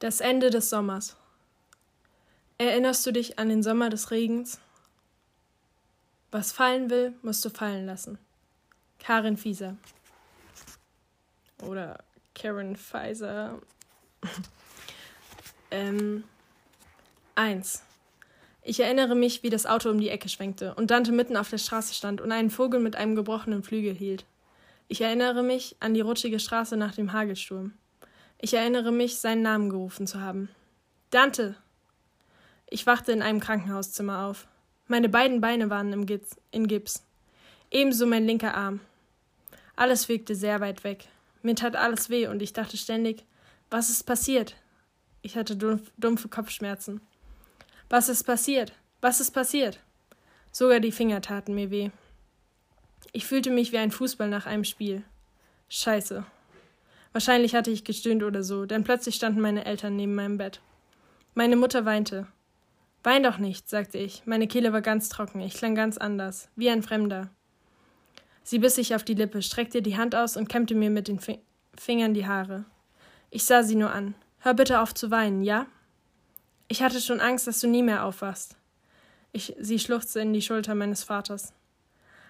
Das Ende des Sommers. Erinnerst du dich an den Sommer des Regens? Was fallen will, musst du fallen lassen. Karin Fieser. Oder Karen Pfizer. ähm. Eins. Ich erinnere mich, wie das Auto um die Ecke schwenkte und Dante mitten auf der Straße stand und einen Vogel mit einem gebrochenen Flügel hielt. Ich erinnere mich an die rutschige Straße nach dem Hagelsturm. Ich erinnere mich, seinen Namen gerufen zu haben. Dante! Ich wachte in einem Krankenhauszimmer auf. Meine beiden Beine waren im Gips, in Gips. Ebenso mein linker Arm. Alles wirkte sehr weit weg. Mir tat alles weh und ich dachte ständig, was ist passiert? Ich hatte dumpfe Kopfschmerzen. Was ist passiert? Was ist passiert? Sogar die Finger taten mir weh. Ich fühlte mich wie ein Fußball nach einem Spiel. Scheiße. Wahrscheinlich hatte ich gestöhnt oder so, denn plötzlich standen meine Eltern neben meinem Bett. Meine Mutter weinte. Wein doch nicht, sagte ich. Meine Kehle war ganz trocken, ich klang ganz anders, wie ein Fremder. Sie biss sich auf die Lippe, streckte die Hand aus und kämmte mir mit den Fingern die Haare. Ich sah sie nur an. Hör bitte auf zu weinen, ja? Ich hatte schon Angst, dass du nie mehr aufwachst. Ich, sie schluchzte in die Schulter meines Vaters.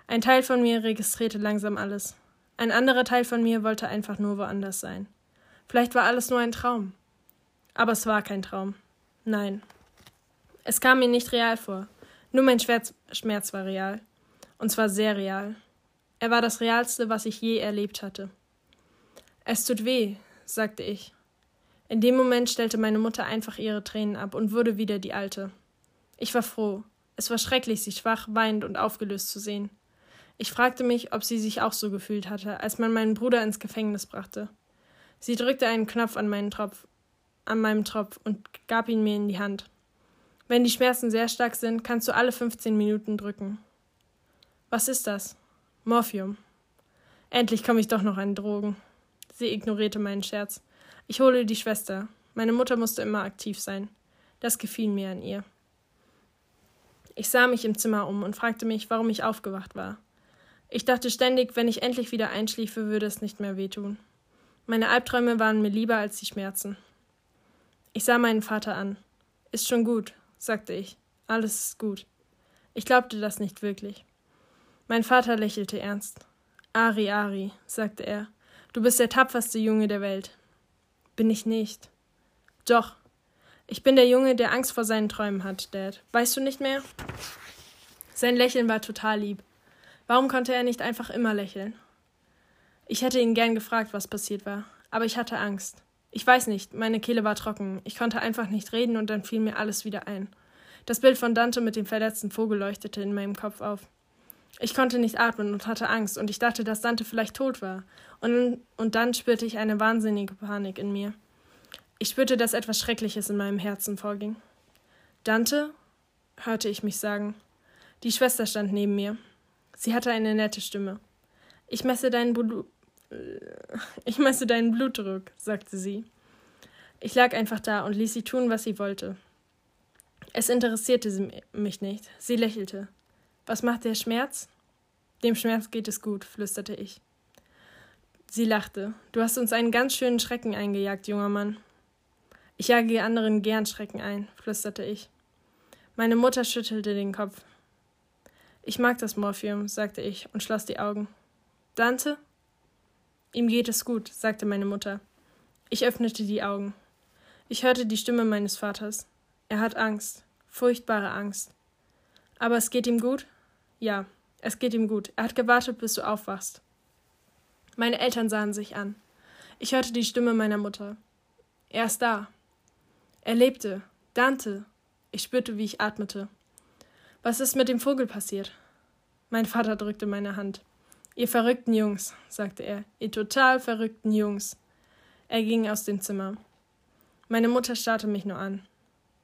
Ein Teil von mir registrierte langsam alles. Ein anderer Teil von mir wollte einfach nur woanders sein. Vielleicht war alles nur ein Traum. Aber es war kein Traum. Nein. Es kam mir nicht real vor. Nur mein Schmerz, Schmerz war real. Und zwar sehr real. Er war das Realste, was ich je erlebt hatte. Es tut weh, sagte ich. In dem Moment stellte meine Mutter einfach ihre Tränen ab und wurde wieder die alte. Ich war froh. Es war schrecklich, sie schwach, weinend und aufgelöst zu sehen. Ich fragte mich, ob sie sich auch so gefühlt hatte, als man meinen Bruder ins Gefängnis brachte. Sie drückte einen Knopf an meinen Tropf, an meinem Tropf und gab ihn mir in die Hand. Wenn die Schmerzen sehr stark sind, kannst du alle 15 Minuten drücken. Was ist das? Morphium. Endlich komme ich doch noch an Drogen. Sie ignorierte meinen Scherz. Ich hole die Schwester. Meine Mutter musste immer aktiv sein. Das gefiel mir an ihr. Ich sah mich im Zimmer um und fragte mich, warum ich aufgewacht war. Ich dachte ständig, wenn ich endlich wieder einschliefe, würde es nicht mehr wehtun. Meine Albträume waren mir lieber als die Schmerzen. Ich sah meinen Vater an. Ist schon gut, sagte ich. Alles ist gut. Ich glaubte das nicht wirklich. Mein Vater lächelte ernst. Ari, Ari, sagte er, du bist der tapferste Junge der Welt. Bin ich nicht. Doch. Ich bin der Junge, der Angst vor seinen Träumen hat, Dad. Weißt du nicht mehr? Sein Lächeln war total lieb. Warum konnte er nicht einfach immer lächeln? Ich hätte ihn gern gefragt, was passiert war, aber ich hatte Angst. Ich weiß nicht, meine Kehle war trocken, ich konnte einfach nicht reden und dann fiel mir alles wieder ein. Das Bild von Dante mit dem verletzten Vogel leuchtete in meinem Kopf auf. Ich konnte nicht atmen und hatte Angst und ich dachte, dass Dante vielleicht tot war. Und, und dann spürte ich eine wahnsinnige Panik in mir. Ich spürte, dass etwas Schreckliches in meinem Herzen vorging. Dante? hörte ich mich sagen. Die Schwester stand neben mir. Sie hatte eine nette Stimme. Ich messe deinen Blu ich messe deinen Blutdruck, sagte sie. Ich lag einfach da und ließ sie tun, was sie wollte. Es interessierte sie mich nicht. Sie lächelte. Was macht der Schmerz? Dem Schmerz geht es gut, flüsterte ich. Sie lachte. Du hast uns einen ganz schönen Schrecken eingejagt, junger Mann. Ich jage anderen gern Schrecken ein, flüsterte ich. Meine Mutter schüttelte den Kopf. Ich mag das Morphium, sagte ich und schloss die Augen. Dante? Ihm geht es gut, sagte meine Mutter. Ich öffnete die Augen. Ich hörte die Stimme meines Vaters. Er hat Angst, furchtbare Angst. Aber es geht ihm gut? Ja, es geht ihm gut. Er hat gewartet, bis du aufwachst. Meine Eltern sahen sich an. Ich hörte die Stimme meiner Mutter. Er ist da. Er lebte. Dante. Ich spürte, wie ich atmete. Was ist mit dem Vogel passiert? Mein Vater drückte meine Hand. Ihr verrückten Jungs, sagte er, ihr total verrückten Jungs. Er ging aus dem Zimmer. Meine Mutter starrte mich nur an.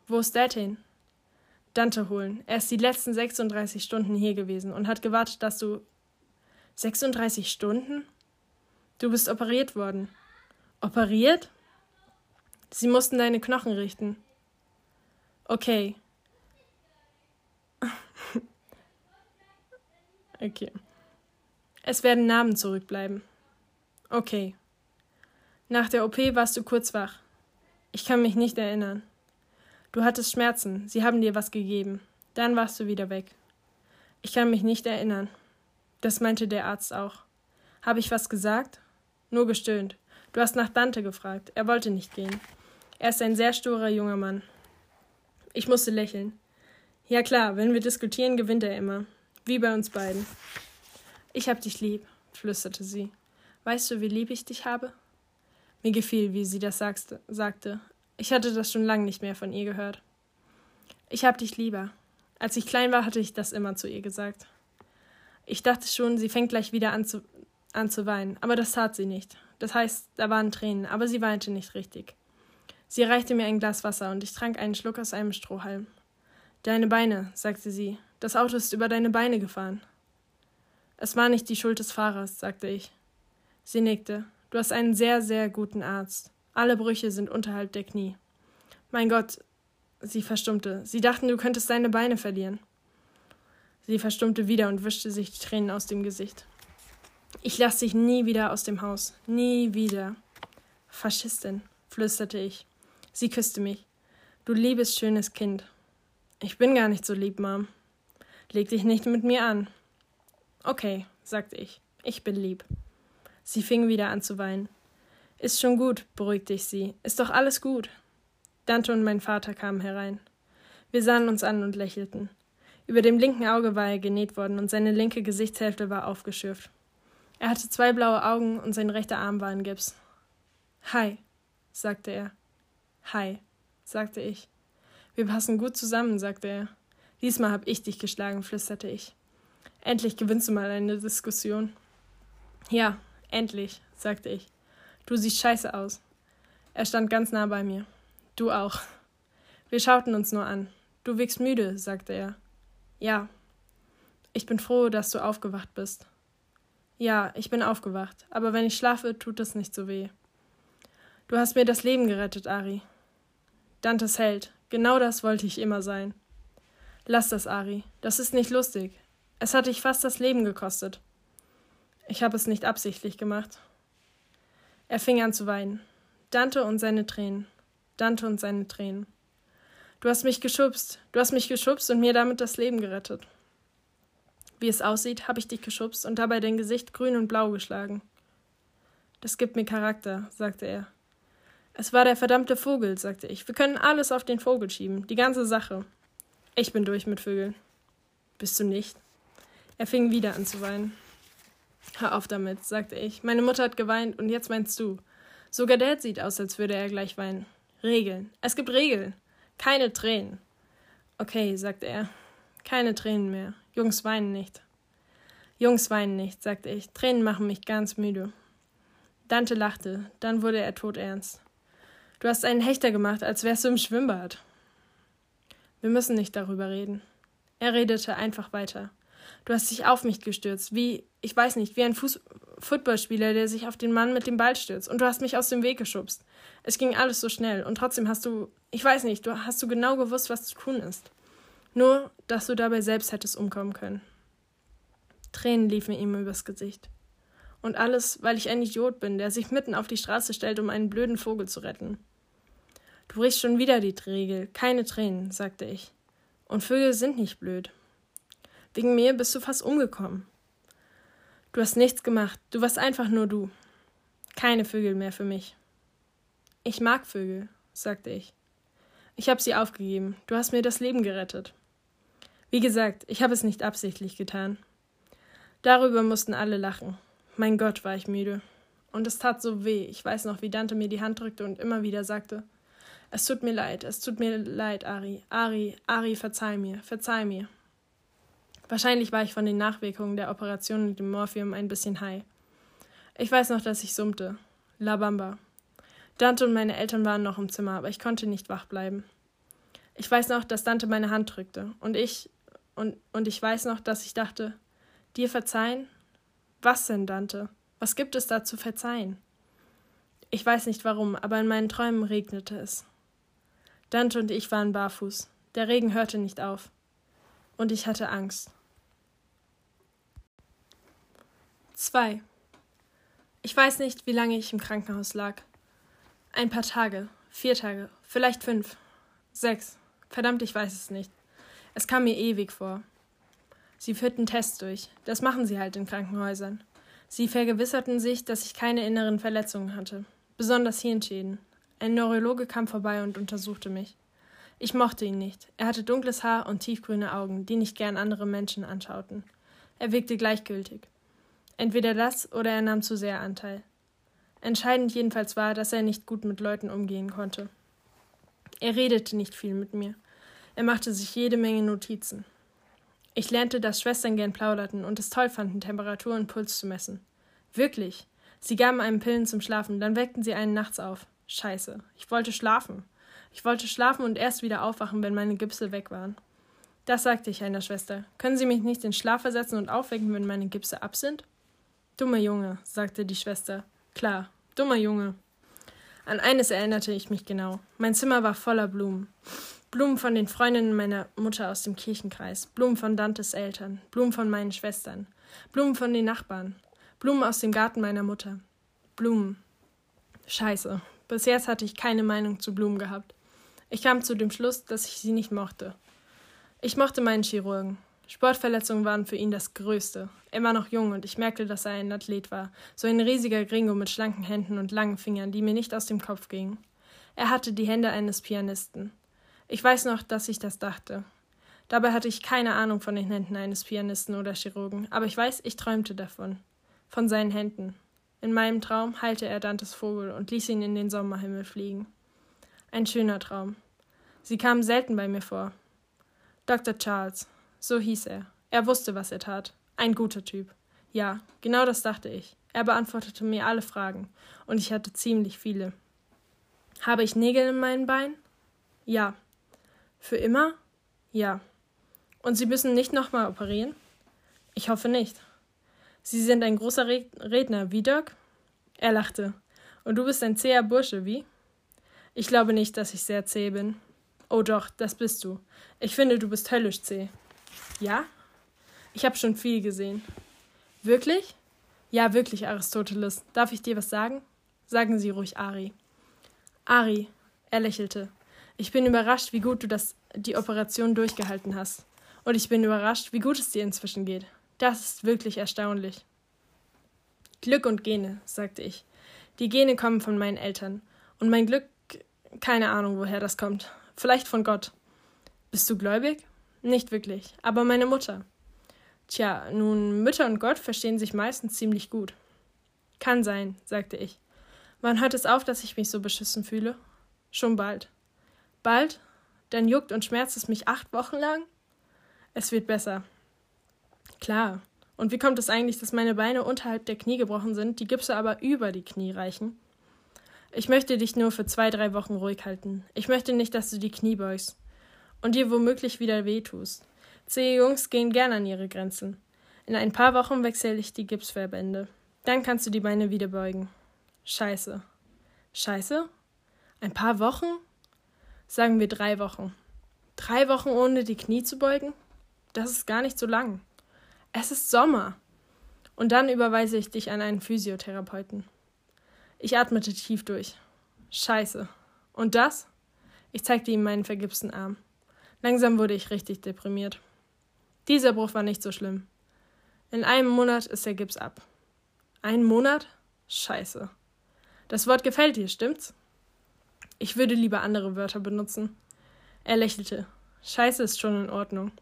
Wo ist Dad hin? Dante holen. Er ist die letzten 36 Stunden hier gewesen und hat gewartet, dass du. 36 Stunden? Du bist operiert worden. Operiert? Sie mussten deine Knochen richten. Okay, Okay. Es werden Namen zurückbleiben. Okay. Nach der OP warst du kurz wach. Ich kann mich nicht erinnern. Du hattest Schmerzen, sie haben dir was gegeben. Dann warst du wieder weg. Ich kann mich nicht erinnern. Das meinte der Arzt auch. Habe ich was gesagt? Nur gestöhnt. Du hast nach Dante gefragt. Er wollte nicht gehen. Er ist ein sehr sturer junger Mann. Ich musste lächeln. Ja klar, wenn wir diskutieren, gewinnt er immer. Wie bei uns beiden. Ich hab dich lieb, flüsterte sie. Weißt du, wie lieb ich dich habe? Mir gefiel, wie sie das sagte. Ich hatte das schon lange nicht mehr von ihr gehört. Ich hab dich lieber. Als ich klein war, hatte ich das immer zu ihr gesagt. Ich dachte schon, sie fängt gleich wieder an zu, an zu weinen, aber das tat sie nicht. Das heißt, da waren Tränen, aber sie weinte nicht richtig. Sie reichte mir ein Glas Wasser und ich trank einen Schluck aus einem Strohhalm. Deine Beine, sagte sie. Das Auto ist über deine Beine gefahren. Es war nicht die Schuld des Fahrers, sagte ich. Sie nickte. Du hast einen sehr, sehr guten Arzt. Alle Brüche sind unterhalb der Knie. Mein Gott, sie verstummte. Sie dachten, du könntest deine Beine verlieren. Sie verstummte wieder und wischte sich die Tränen aus dem Gesicht. Ich lasse dich nie wieder aus dem Haus. Nie wieder. Faschistin, flüsterte ich. Sie küsste mich. Du liebes, schönes Kind. Ich bin gar nicht so lieb, Mom. Leg dich nicht mit mir an. Okay, sagte ich. Ich bin lieb. Sie fing wieder an zu weinen. Ist schon gut, beruhigte ich sie. Ist doch alles gut. Dante und mein Vater kamen herein. Wir sahen uns an und lächelten. Über dem linken Auge war er genäht worden und seine linke Gesichtshälfte war aufgeschürft. Er hatte zwei blaue Augen und sein rechter Arm war in Gips. Hi, sagte er. Hi, sagte ich. Wir passen gut zusammen, sagte er. Diesmal hab ich dich geschlagen, flüsterte ich. Endlich gewinnst du mal eine Diskussion. Ja, endlich, sagte ich. Du siehst scheiße aus. Er stand ganz nah bei mir. Du auch. Wir schauten uns nur an. Du wirkst müde, sagte er. Ja. Ich bin froh, dass du aufgewacht bist. Ja, ich bin aufgewacht, aber wenn ich schlafe, tut es nicht so weh. Du hast mir das Leben gerettet, Ari. Dantes Held, genau das wollte ich immer sein. Lass das, Ari. Das ist nicht lustig. Es hat dich fast das Leben gekostet. Ich habe es nicht absichtlich gemacht. Er fing an zu weinen. Dante und seine Tränen. Dante und seine Tränen. Du hast mich geschubst. Du hast mich geschubst und mir damit das Leben gerettet. Wie es aussieht, habe ich dich geschubst und dabei dein Gesicht grün und blau geschlagen. Das gibt mir Charakter, sagte er. Es war der verdammte Vogel, sagte ich. Wir können alles auf den Vogel schieben, die ganze Sache. Ich bin durch mit Vögeln. Bist du nicht? Er fing wieder an zu weinen. Hör auf damit, sagte ich. Meine Mutter hat geweint und jetzt meinst du. Sogar Dad sieht aus, als würde er gleich weinen. Regeln. Es gibt Regeln. Keine Tränen. Okay, sagte er. Keine Tränen mehr. Jungs weinen nicht. Jungs weinen nicht, sagte ich. Tränen machen mich ganz müde. Dante lachte, dann wurde er todernst. Du hast einen Hechter gemacht, als wärst du im Schwimmbad. Wir müssen nicht darüber reden. Er redete einfach weiter. Du hast dich auf mich gestürzt, wie, ich weiß nicht, wie ein Fuß Footballspieler, der sich auf den Mann mit dem Ball stürzt. Und du hast mich aus dem Weg geschubst. Es ging alles so schnell. Und trotzdem hast du, ich weiß nicht, du hast du genau gewusst, was zu tun ist. Nur, dass du dabei selbst hättest umkommen können. Tränen liefen ihm übers Gesicht. Und alles, weil ich ein Idiot bin, der sich mitten auf die Straße stellt, um einen blöden Vogel zu retten. Du brichst schon wieder die Regel. Keine Tränen, sagte ich. Und Vögel sind nicht blöd. Wegen mir bist du fast umgekommen. Du hast nichts gemacht. Du warst einfach nur du. Keine Vögel mehr für mich. Ich mag Vögel, sagte ich. Ich habe sie aufgegeben. Du hast mir das Leben gerettet. Wie gesagt, ich habe es nicht absichtlich getan. Darüber mussten alle lachen. Mein Gott, war ich müde. Und es tat so weh. Ich weiß noch, wie Dante mir die Hand drückte und immer wieder sagte: es tut mir leid, es tut mir leid, Ari. Ari, Ari, verzeih mir, verzeih mir. Wahrscheinlich war ich von den Nachwirkungen der Operation mit dem Morphium ein bisschen high. Ich weiß noch, dass ich summte. La Bamba. Dante und meine Eltern waren noch im Zimmer, aber ich konnte nicht wach bleiben. Ich weiß noch, dass Dante meine Hand drückte und ich und, und ich weiß noch, dass ich dachte, dir verzeihen? Was denn, Dante? Was gibt es da zu verzeihen? Ich weiß nicht warum, aber in meinen Träumen regnete es. Dante und ich waren barfuß. Der Regen hörte nicht auf. Und ich hatte Angst. 2. Ich weiß nicht, wie lange ich im Krankenhaus lag. Ein paar Tage, Vier Tage. Vielleicht fünf. Sechs. Verdammt, ich weiß es nicht. Es kam mir ewig vor. Sie führten Tests durch. Das machen sie halt in Krankenhäusern. Sie vergewisserten sich, dass ich keine inneren Verletzungen hatte. Besonders Hirnschäden. Ein Neurologe kam vorbei und untersuchte mich. Ich mochte ihn nicht. Er hatte dunkles Haar und tiefgrüne Augen, die nicht gern andere Menschen anschauten. Er wirkte gleichgültig. Entweder das oder er nahm zu sehr Anteil. Entscheidend jedenfalls war, dass er nicht gut mit Leuten umgehen konnte. Er redete nicht viel mit mir. Er machte sich jede Menge Notizen. Ich lernte, dass Schwestern gern plauderten und es toll fanden, Temperatur und Puls zu messen. Wirklich. Sie gaben einem Pillen zum Schlafen, dann weckten sie einen nachts auf. Scheiße. Ich wollte schlafen. Ich wollte schlafen und erst wieder aufwachen, wenn meine Gipse weg waren. Das sagte ich einer Schwester. Können Sie mich nicht in Schlaf versetzen und aufwecken, wenn meine Gipse ab sind? Dummer Junge, sagte die Schwester. Klar, dummer Junge. An eines erinnerte ich mich genau. Mein Zimmer war voller Blumen. Blumen von den Freundinnen meiner Mutter aus dem Kirchenkreis, Blumen von Dantes Eltern, Blumen von meinen Schwestern, Blumen von den Nachbarn, Blumen aus dem Garten meiner Mutter. Blumen. Scheiße. Bis jetzt hatte ich keine Meinung zu Blumen gehabt. Ich kam zu dem Schluss, dass ich sie nicht mochte. Ich mochte meinen Chirurgen. Sportverletzungen waren für ihn das Größte. Er war noch jung und ich merkte, dass er ein Athlet war. So ein riesiger Gringo mit schlanken Händen und langen Fingern, die mir nicht aus dem Kopf gingen. Er hatte die Hände eines Pianisten. Ich weiß noch, dass ich das dachte. Dabei hatte ich keine Ahnung von den Händen eines Pianisten oder Chirurgen, aber ich weiß, ich träumte davon. Von seinen Händen. In meinem Traum heilte er Dantes Vogel und ließ ihn in den Sommerhimmel fliegen. Ein schöner Traum. Sie kamen selten bei mir vor. Dr. Charles, so hieß er. Er wusste, was er tat. Ein guter Typ. Ja, genau das dachte ich. Er beantwortete mir alle Fragen, und ich hatte ziemlich viele. Habe ich Nägel in meinen Beinen? Ja. Für immer? Ja. Und Sie müssen nicht nochmal operieren? Ich hoffe nicht. Sie sind ein großer Redner, wie Dirk? Er lachte. Und du bist ein zäher Bursche, wie? Ich glaube nicht, dass ich sehr zäh bin. Oh doch, das bist du. Ich finde, du bist höllisch zäh. Ja? Ich habe schon viel gesehen. Wirklich? Ja, wirklich, Aristoteles. Darf ich dir was sagen? Sagen Sie ruhig, Ari. Ari, er lächelte. Ich bin überrascht, wie gut du das, die Operation durchgehalten hast. Und ich bin überrascht, wie gut es dir inzwischen geht. Das ist wirklich erstaunlich. Glück und Gene, sagte ich. Die Gene kommen von meinen Eltern. Und mein Glück, keine Ahnung, woher das kommt. Vielleicht von Gott. Bist du gläubig? Nicht wirklich, aber meine Mutter. Tja, nun, Mütter und Gott verstehen sich meistens ziemlich gut. Kann sein, sagte ich. Wann hört es auf, dass ich mich so beschissen fühle? Schon bald. Bald? Dann juckt und schmerzt es mich acht Wochen lang? Es wird besser. Klar. Und wie kommt es eigentlich, dass meine Beine unterhalb der Knie gebrochen sind, die Gipse aber über die Knie reichen? Ich möchte dich nur für zwei, drei Wochen ruhig halten. Ich möchte nicht, dass du die Knie beugst und dir womöglich wieder wehtust. Zähe Jungs gehen gern an ihre Grenzen. In ein paar Wochen wechsle ich die Gipsverbände. Dann kannst du die Beine wieder beugen. Scheiße. Scheiße? Ein paar Wochen? Sagen wir drei Wochen. Drei Wochen ohne die Knie zu beugen? Das ist gar nicht so lang. Es ist Sommer. Und dann überweise ich dich an einen Physiotherapeuten. Ich atmete tief durch. Scheiße. Und das? Ich zeigte ihm meinen vergipsten Arm. Langsam wurde ich richtig deprimiert. Dieser Bruch war nicht so schlimm. In einem Monat ist der Gips ab. Ein Monat? Scheiße. Das Wort gefällt dir, stimmt's? Ich würde lieber andere Wörter benutzen. Er lächelte. Scheiße ist schon in Ordnung.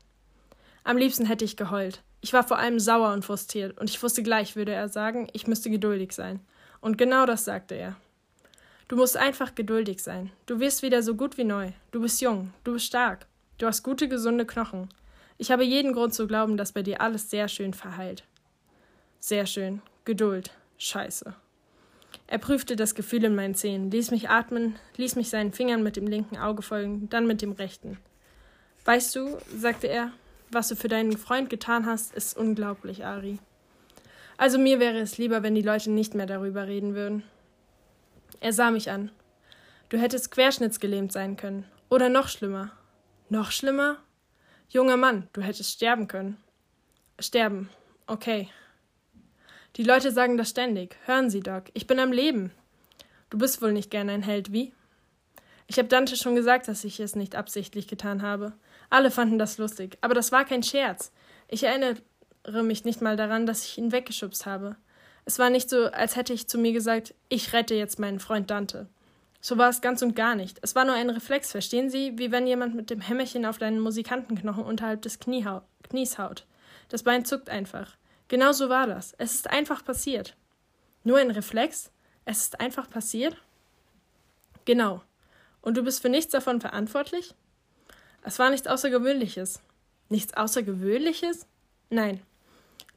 Am liebsten hätte ich geheult. Ich war vor allem sauer und frustriert, und ich wusste gleich, würde er sagen, ich müsste geduldig sein. Und genau das sagte er. Du musst einfach geduldig sein. Du wirst wieder so gut wie neu. Du bist jung, du bist stark. Du hast gute, gesunde Knochen. Ich habe jeden Grund zu glauben, dass bei dir alles sehr schön verheilt. Sehr schön. Geduld. Scheiße. Er prüfte das Gefühl in meinen Zähnen, ließ mich atmen, ließ mich seinen Fingern mit dem linken Auge folgen, dann mit dem rechten. Weißt du, sagte er, was du für deinen Freund getan hast, ist unglaublich, Ari. Also mir wäre es lieber, wenn die Leute nicht mehr darüber reden würden. Er sah mich an. Du hättest querschnittsgelähmt sein können. Oder noch schlimmer. Noch schlimmer? Junger Mann, du hättest sterben können. Sterben. Okay. Die Leute sagen das ständig. Hören Sie, Doc, ich bin am Leben. Du bist wohl nicht gern ein Held, wie? Ich habe Dante schon gesagt, dass ich es nicht absichtlich getan habe. Alle fanden das lustig, aber das war kein Scherz. Ich erinnere mich nicht mal daran, dass ich ihn weggeschubst habe. Es war nicht so, als hätte ich zu mir gesagt, ich rette jetzt meinen Freund Dante. So war es ganz und gar nicht. Es war nur ein Reflex, verstehen Sie, wie wenn jemand mit dem Hämmerchen auf deinen Musikantenknochen unterhalb des Knie hau Knies haut. Das Bein zuckt einfach. Genau so war das. Es ist einfach passiert. Nur ein Reflex? Es ist einfach passiert? Genau. Und du bist für nichts davon verantwortlich? Es war nichts Außergewöhnliches. Nichts Außergewöhnliches? Nein.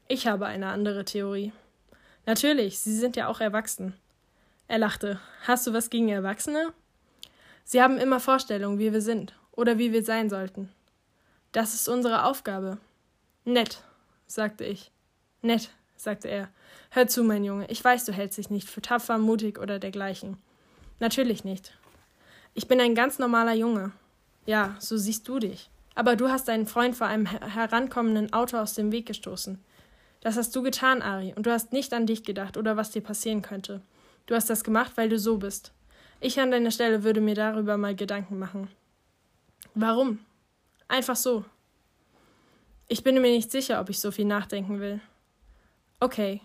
Ich habe eine andere Theorie. Natürlich, Sie sind ja auch erwachsen. Er lachte. Hast du was gegen Erwachsene? Sie haben immer Vorstellungen, wie wir sind oder wie wir sein sollten. Das ist unsere Aufgabe. Nett, sagte ich. Nett, sagte er. Hör zu, mein Junge, ich weiß, du hältst dich nicht für tapfer, mutig oder dergleichen. Natürlich nicht. Ich bin ein ganz normaler Junge. Ja, so siehst du dich. Aber du hast deinen Freund vor einem herankommenden Auto aus dem Weg gestoßen. Das hast du getan, Ari, und du hast nicht an dich gedacht oder was dir passieren könnte. Du hast das gemacht, weil du so bist. Ich an deiner Stelle würde mir darüber mal Gedanken machen. Warum? Einfach so. Ich bin mir nicht sicher, ob ich so viel nachdenken will. Okay.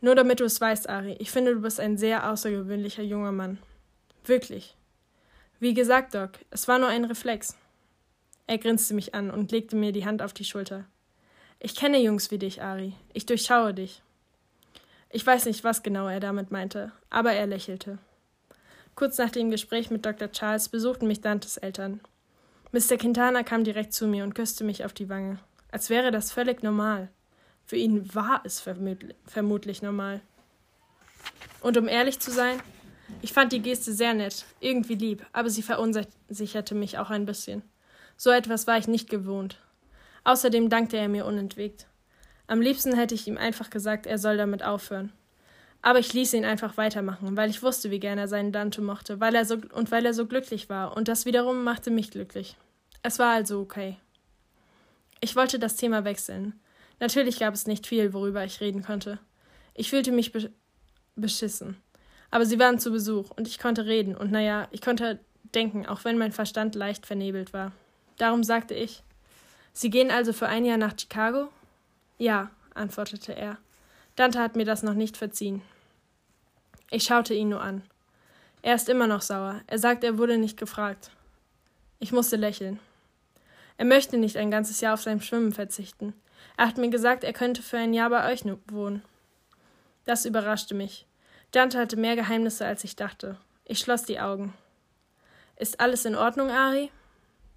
Nur damit du es weißt, Ari, ich finde, du bist ein sehr außergewöhnlicher junger Mann. Wirklich. Wie gesagt, Doc, es war nur ein Reflex. Er grinste mich an und legte mir die Hand auf die Schulter. Ich kenne Jungs wie dich, Ari. Ich durchschaue dich. Ich weiß nicht, was genau er damit meinte, aber er lächelte. Kurz nach dem Gespräch mit Dr. Charles besuchten mich Dantes Eltern. Mr. Quintana kam direkt zu mir und küsste mich auf die Wange, als wäre das völlig normal. Für ihn war es vermutlich normal. Und um ehrlich zu sein, ich fand die Geste sehr nett, irgendwie lieb, aber sie verunsicherte mich auch ein bisschen. So etwas war ich nicht gewohnt. Außerdem dankte er mir unentwegt. Am liebsten hätte ich ihm einfach gesagt, er soll damit aufhören. Aber ich ließ ihn einfach weitermachen, weil ich wusste, wie gern er seinen Dante mochte, weil er so und weil er so glücklich war, und das wiederum machte mich glücklich. Es war also okay. Ich wollte das Thema wechseln. Natürlich gab es nicht viel, worüber ich reden konnte. Ich fühlte mich be beschissen. Aber sie waren zu Besuch und ich konnte reden und naja, ich konnte denken, auch wenn mein Verstand leicht vernebelt war. Darum sagte ich: Sie gehen also für ein Jahr nach Chicago? Ja, antwortete er. Dante hat mir das noch nicht verziehen. Ich schaute ihn nur an. Er ist immer noch sauer. Er sagt, er wurde nicht gefragt. Ich musste lächeln. Er möchte nicht ein ganzes Jahr auf sein Schwimmen verzichten. Er hat mir gesagt, er könnte für ein Jahr bei euch wohnen. Das überraschte mich. Dante hatte mehr Geheimnisse, als ich dachte. Ich schloss die Augen. Ist alles in Ordnung, Ari?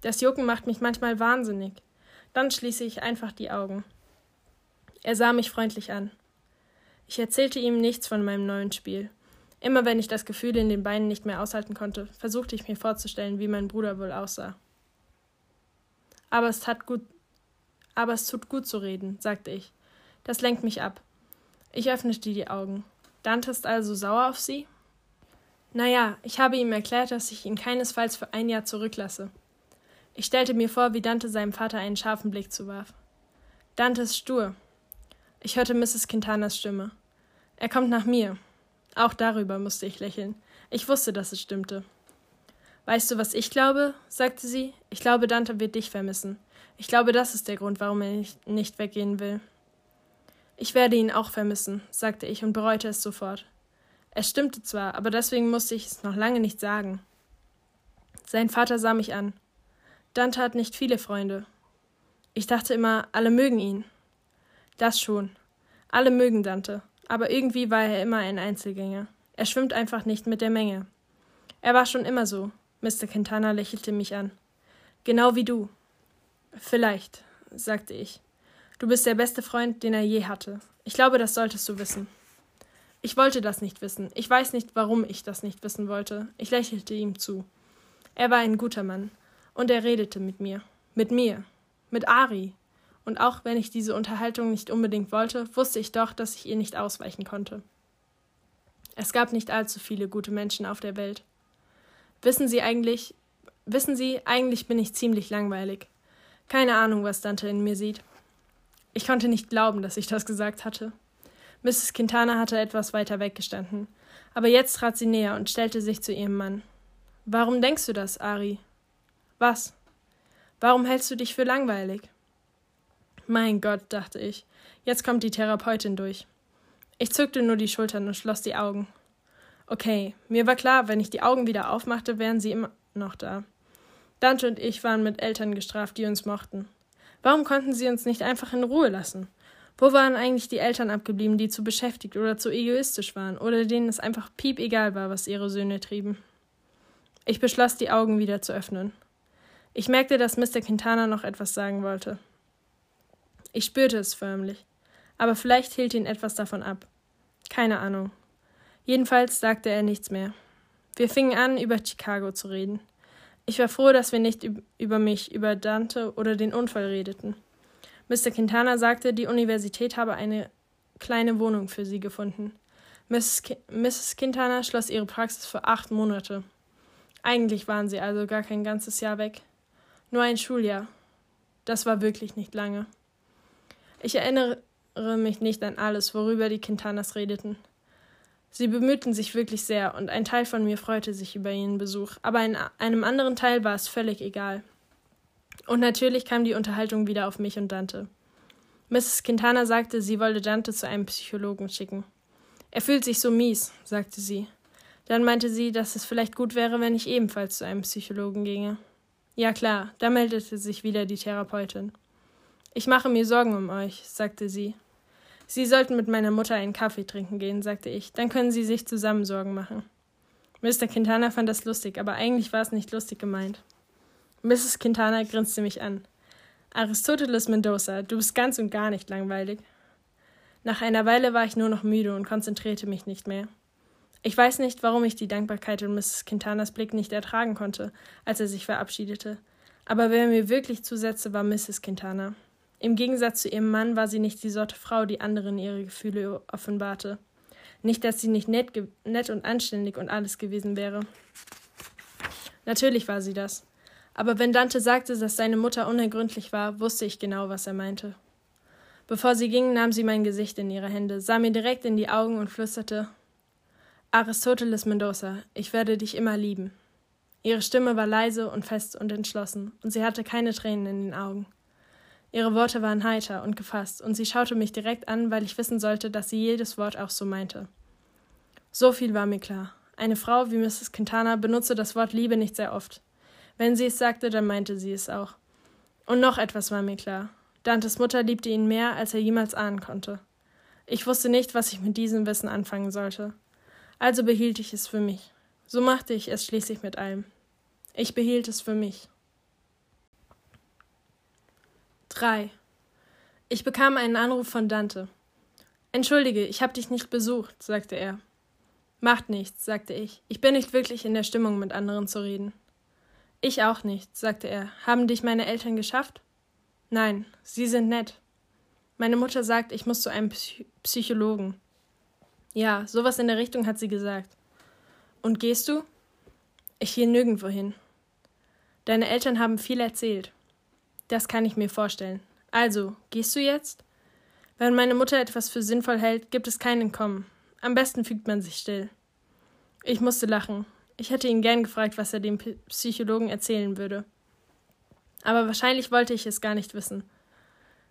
Das Jucken macht mich manchmal wahnsinnig. Dann schließe ich einfach die Augen. Er sah mich freundlich an. Ich erzählte ihm nichts von meinem neuen Spiel. Immer wenn ich das Gefühl in den Beinen nicht mehr aushalten konnte, versuchte ich mir vorzustellen, wie mein Bruder wohl aussah. Aber es tat gut, aber es tut gut zu reden, sagte ich. Das lenkt mich ab. Ich öffnete die Augen. Dante ist also sauer auf Sie? Naja, ich habe ihm erklärt, dass ich ihn keinesfalls für ein Jahr zurücklasse. Ich stellte mir vor, wie Dante seinem Vater einen scharfen Blick zuwarf. Dante ist stur. Ich hörte Mrs. Quintanas Stimme. Er kommt nach mir. Auch darüber musste ich lächeln. Ich wusste, dass es stimmte. Weißt du, was ich glaube? sagte sie. Ich glaube, Dante wird dich vermissen. Ich glaube, das ist der Grund, warum er nicht, nicht weggehen will. Ich werde ihn auch vermissen, sagte ich und bereute es sofort. Es stimmte zwar, aber deswegen musste ich es noch lange nicht sagen. Sein Vater sah mich an. Dante hat nicht viele Freunde. Ich dachte immer, alle mögen ihn. Das schon. Alle mögen Dante, aber irgendwie war er immer ein Einzelgänger. Er schwimmt einfach nicht mit der Menge. Er war schon immer so. Mr. Quintana lächelte mich an. Genau wie du. Vielleicht, sagte ich. Du bist der beste Freund, den er je hatte. Ich glaube, das solltest du wissen. Ich wollte das nicht wissen. Ich weiß nicht, warum ich das nicht wissen wollte. Ich lächelte ihm zu. Er war ein guter Mann. Und er redete mit mir. Mit mir. Mit Ari. Und auch wenn ich diese Unterhaltung nicht unbedingt wollte, wusste ich doch, dass ich ihr nicht ausweichen konnte. Es gab nicht allzu viele gute Menschen auf der Welt. Wissen Sie eigentlich, wissen Sie, eigentlich bin ich ziemlich langweilig. Keine Ahnung, was Dante in mir sieht. Ich konnte nicht glauben, dass ich das gesagt hatte. Mrs. Quintana hatte etwas weiter weggestanden, aber jetzt trat sie näher und stellte sich zu ihrem Mann. Warum denkst du das, Ari? Was? Warum hältst du dich für langweilig? Mein Gott, dachte ich, jetzt kommt die Therapeutin durch. Ich zuckte nur die Schultern und schloss die Augen. Okay, mir war klar, wenn ich die Augen wieder aufmachte, wären sie immer noch da. Dante und ich waren mit Eltern gestraft, die uns mochten. Warum konnten sie uns nicht einfach in Ruhe lassen? Wo waren eigentlich die Eltern abgeblieben, die zu beschäftigt oder zu egoistisch waren oder denen es einfach piep egal war, was ihre Söhne trieben? Ich beschloss, die Augen wieder zu öffnen. Ich merkte, dass Mr. Quintana noch etwas sagen wollte. Ich spürte es förmlich. Aber vielleicht hielt ihn etwas davon ab. Keine Ahnung. Jedenfalls sagte er nichts mehr. Wir fingen an, über Chicago zu reden. Ich war froh, dass wir nicht über mich, über Dante oder den Unfall redeten. Mr. Quintana sagte, die Universität habe eine kleine Wohnung für sie gefunden. Mrs. Quintana schloss ihre Praxis für acht Monate. Eigentlich waren sie also gar kein ganzes Jahr weg. Nur ein Schuljahr. Das war wirklich nicht lange. Ich erinnere mich nicht an alles, worüber die Quintanas redeten. Sie bemühten sich wirklich sehr, und ein Teil von mir freute sich über ihren Besuch, aber in einem anderen Teil war es völlig egal. Und natürlich kam die Unterhaltung wieder auf mich und Dante. Mrs. Quintana sagte, sie wollte Dante zu einem Psychologen schicken. Er fühlt sich so mies, sagte sie. Dann meinte sie, dass es vielleicht gut wäre, wenn ich ebenfalls zu einem Psychologen ginge. Ja klar, da meldete sich wieder die Therapeutin. Ich mache mir Sorgen um euch, sagte sie. Sie sollten mit meiner Mutter einen Kaffee trinken gehen, sagte ich. Dann können Sie sich zusammen Sorgen machen. Mr. Quintana fand das lustig, aber eigentlich war es nicht lustig gemeint. Mrs. Quintana grinste mich an. Aristoteles Mendoza, du bist ganz und gar nicht langweilig. Nach einer Weile war ich nur noch müde und konzentrierte mich nicht mehr. Ich weiß nicht, warum ich die Dankbarkeit in Mrs. Quintanas Blick nicht ertragen konnte, als er sich verabschiedete. Aber wer mir wirklich zusetzte, war Mrs. Quintana. Im Gegensatz zu ihrem Mann war sie nicht die Sorte Frau, die anderen ihre Gefühle offenbarte. Nicht, dass sie nicht nett, nett und anständig und alles gewesen wäre. Natürlich war sie das. Aber wenn Dante sagte, dass seine Mutter unergründlich war, wusste ich genau, was er meinte. Bevor sie ging, nahm sie mein Gesicht in ihre Hände, sah mir direkt in die Augen und flüsterte Aristoteles Mendoza, ich werde dich immer lieben. Ihre Stimme war leise und fest und entschlossen, und sie hatte keine Tränen in den Augen. Ihre Worte waren heiter und gefasst, und sie schaute mich direkt an, weil ich wissen sollte, dass sie jedes Wort auch so meinte. So viel war mir klar. Eine Frau wie Mrs. Quintana benutze das Wort Liebe nicht sehr oft. Wenn sie es sagte, dann meinte sie es auch. Und noch etwas war mir klar. Dantes Mutter liebte ihn mehr, als er jemals ahnen konnte. Ich wusste nicht, was ich mit diesem Wissen anfangen sollte. Also behielt ich es für mich. So machte ich es schließlich mit allem. Ich behielt es für mich. 3. Ich bekam einen Anruf von Dante. Entschuldige, ich habe dich nicht besucht, sagte er. Macht nichts, sagte ich. Ich bin nicht wirklich in der Stimmung, mit anderen zu reden. Ich auch nicht, sagte er. Haben dich meine Eltern geschafft? Nein, sie sind nett. Meine Mutter sagt, ich muss zu einem Psy Psychologen. Ja, sowas in der Richtung hat sie gesagt. Und gehst du? Ich gehe nirgendwo hin. Deine Eltern haben viel erzählt. Das kann ich mir vorstellen. Also, gehst du jetzt? Wenn meine Mutter etwas für sinnvoll hält, gibt es kein Entkommen. Am besten fügt man sich still. Ich musste lachen. Ich hätte ihn gern gefragt, was er dem Psychologen erzählen würde. Aber wahrscheinlich wollte ich es gar nicht wissen.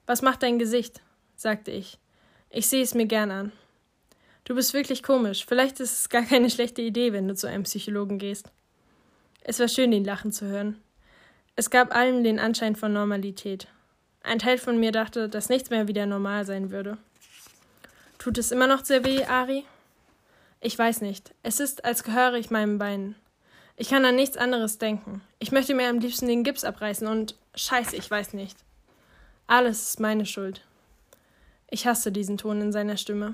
Was macht dein Gesicht? sagte ich. Ich sehe es mir gern an. Du bist wirklich komisch. Vielleicht ist es gar keine schlechte Idee, wenn du zu einem Psychologen gehst. Es war schön, ihn lachen zu hören. Es gab allem den Anschein von Normalität. Ein Teil von mir dachte, dass nichts mehr wieder normal sein würde. Tut es immer noch sehr weh, Ari? Ich weiß nicht. Es ist, als gehöre ich meinem Bein. Ich kann an nichts anderes denken. Ich möchte mir am liebsten den Gips abreißen und scheiße, ich weiß nicht. Alles ist meine Schuld. Ich hasse diesen Ton in seiner Stimme.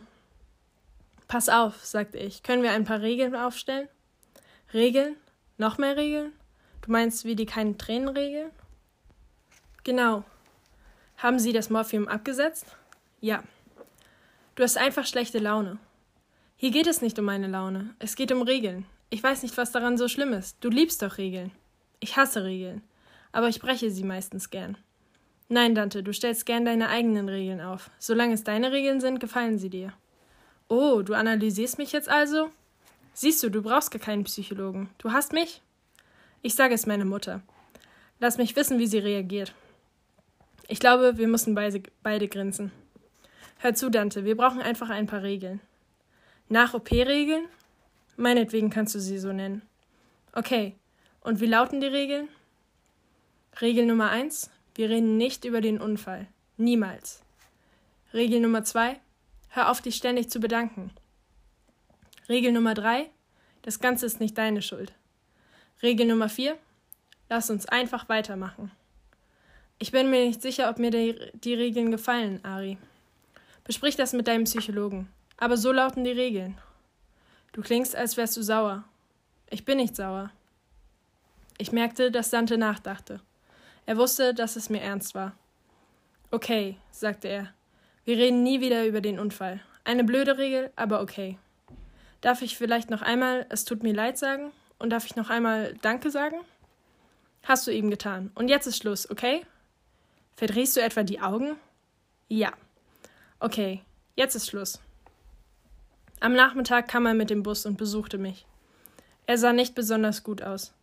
Pass auf, sagte ich. Können wir ein paar Regeln aufstellen? Regeln? Noch mehr Regeln? Du meinst wie die keine Tränenregel? Genau. Haben Sie das Morphium abgesetzt? Ja. Du hast einfach schlechte Laune. Hier geht es nicht um meine Laune. Es geht um Regeln. Ich weiß nicht, was daran so schlimm ist. Du liebst doch Regeln. Ich hasse Regeln. Aber ich breche sie meistens gern. Nein, Dante, du stellst gern deine eigenen Regeln auf. Solange es deine Regeln sind, gefallen sie dir. Oh, du analysierst mich jetzt also? Siehst du, du brauchst gar keinen Psychologen. Du hast mich? Ich sage es meiner Mutter. Lass mich wissen, wie sie reagiert. Ich glaube, wir müssen beide, beide grinsen. Hör zu, Dante, wir brauchen einfach ein paar Regeln. Nach-OP-Regeln? Meinetwegen kannst du sie so nennen. Okay, und wie lauten die Regeln? Regel Nummer eins: Wir reden nicht über den Unfall. Niemals. Regel Nummer zwei: Hör auf, dich ständig zu bedanken. Regel Nummer drei: Das Ganze ist nicht deine Schuld. Regel Nummer vier: Lass uns einfach weitermachen. Ich bin mir nicht sicher, ob mir die, die Regeln gefallen, Ari. Besprich das mit deinem Psychologen. Aber so lauten die Regeln. Du klingst, als wärst du sauer. Ich bin nicht sauer. Ich merkte, dass Dante nachdachte. Er wusste, dass es mir ernst war. Okay, sagte er. Wir reden nie wieder über den Unfall. Eine blöde Regel, aber okay. Darf ich vielleicht noch einmal Es tut mir leid sagen? Und darf ich noch einmal Danke sagen? Hast du eben getan. Und jetzt ist Schluss, okay? Verdrehst du etwa die Augen? Ja. Okay, jetzt ist Schluss. Am Nachmittag kam er mit dem Bus und besuchte mich. Er sah nicht besonders gut aus.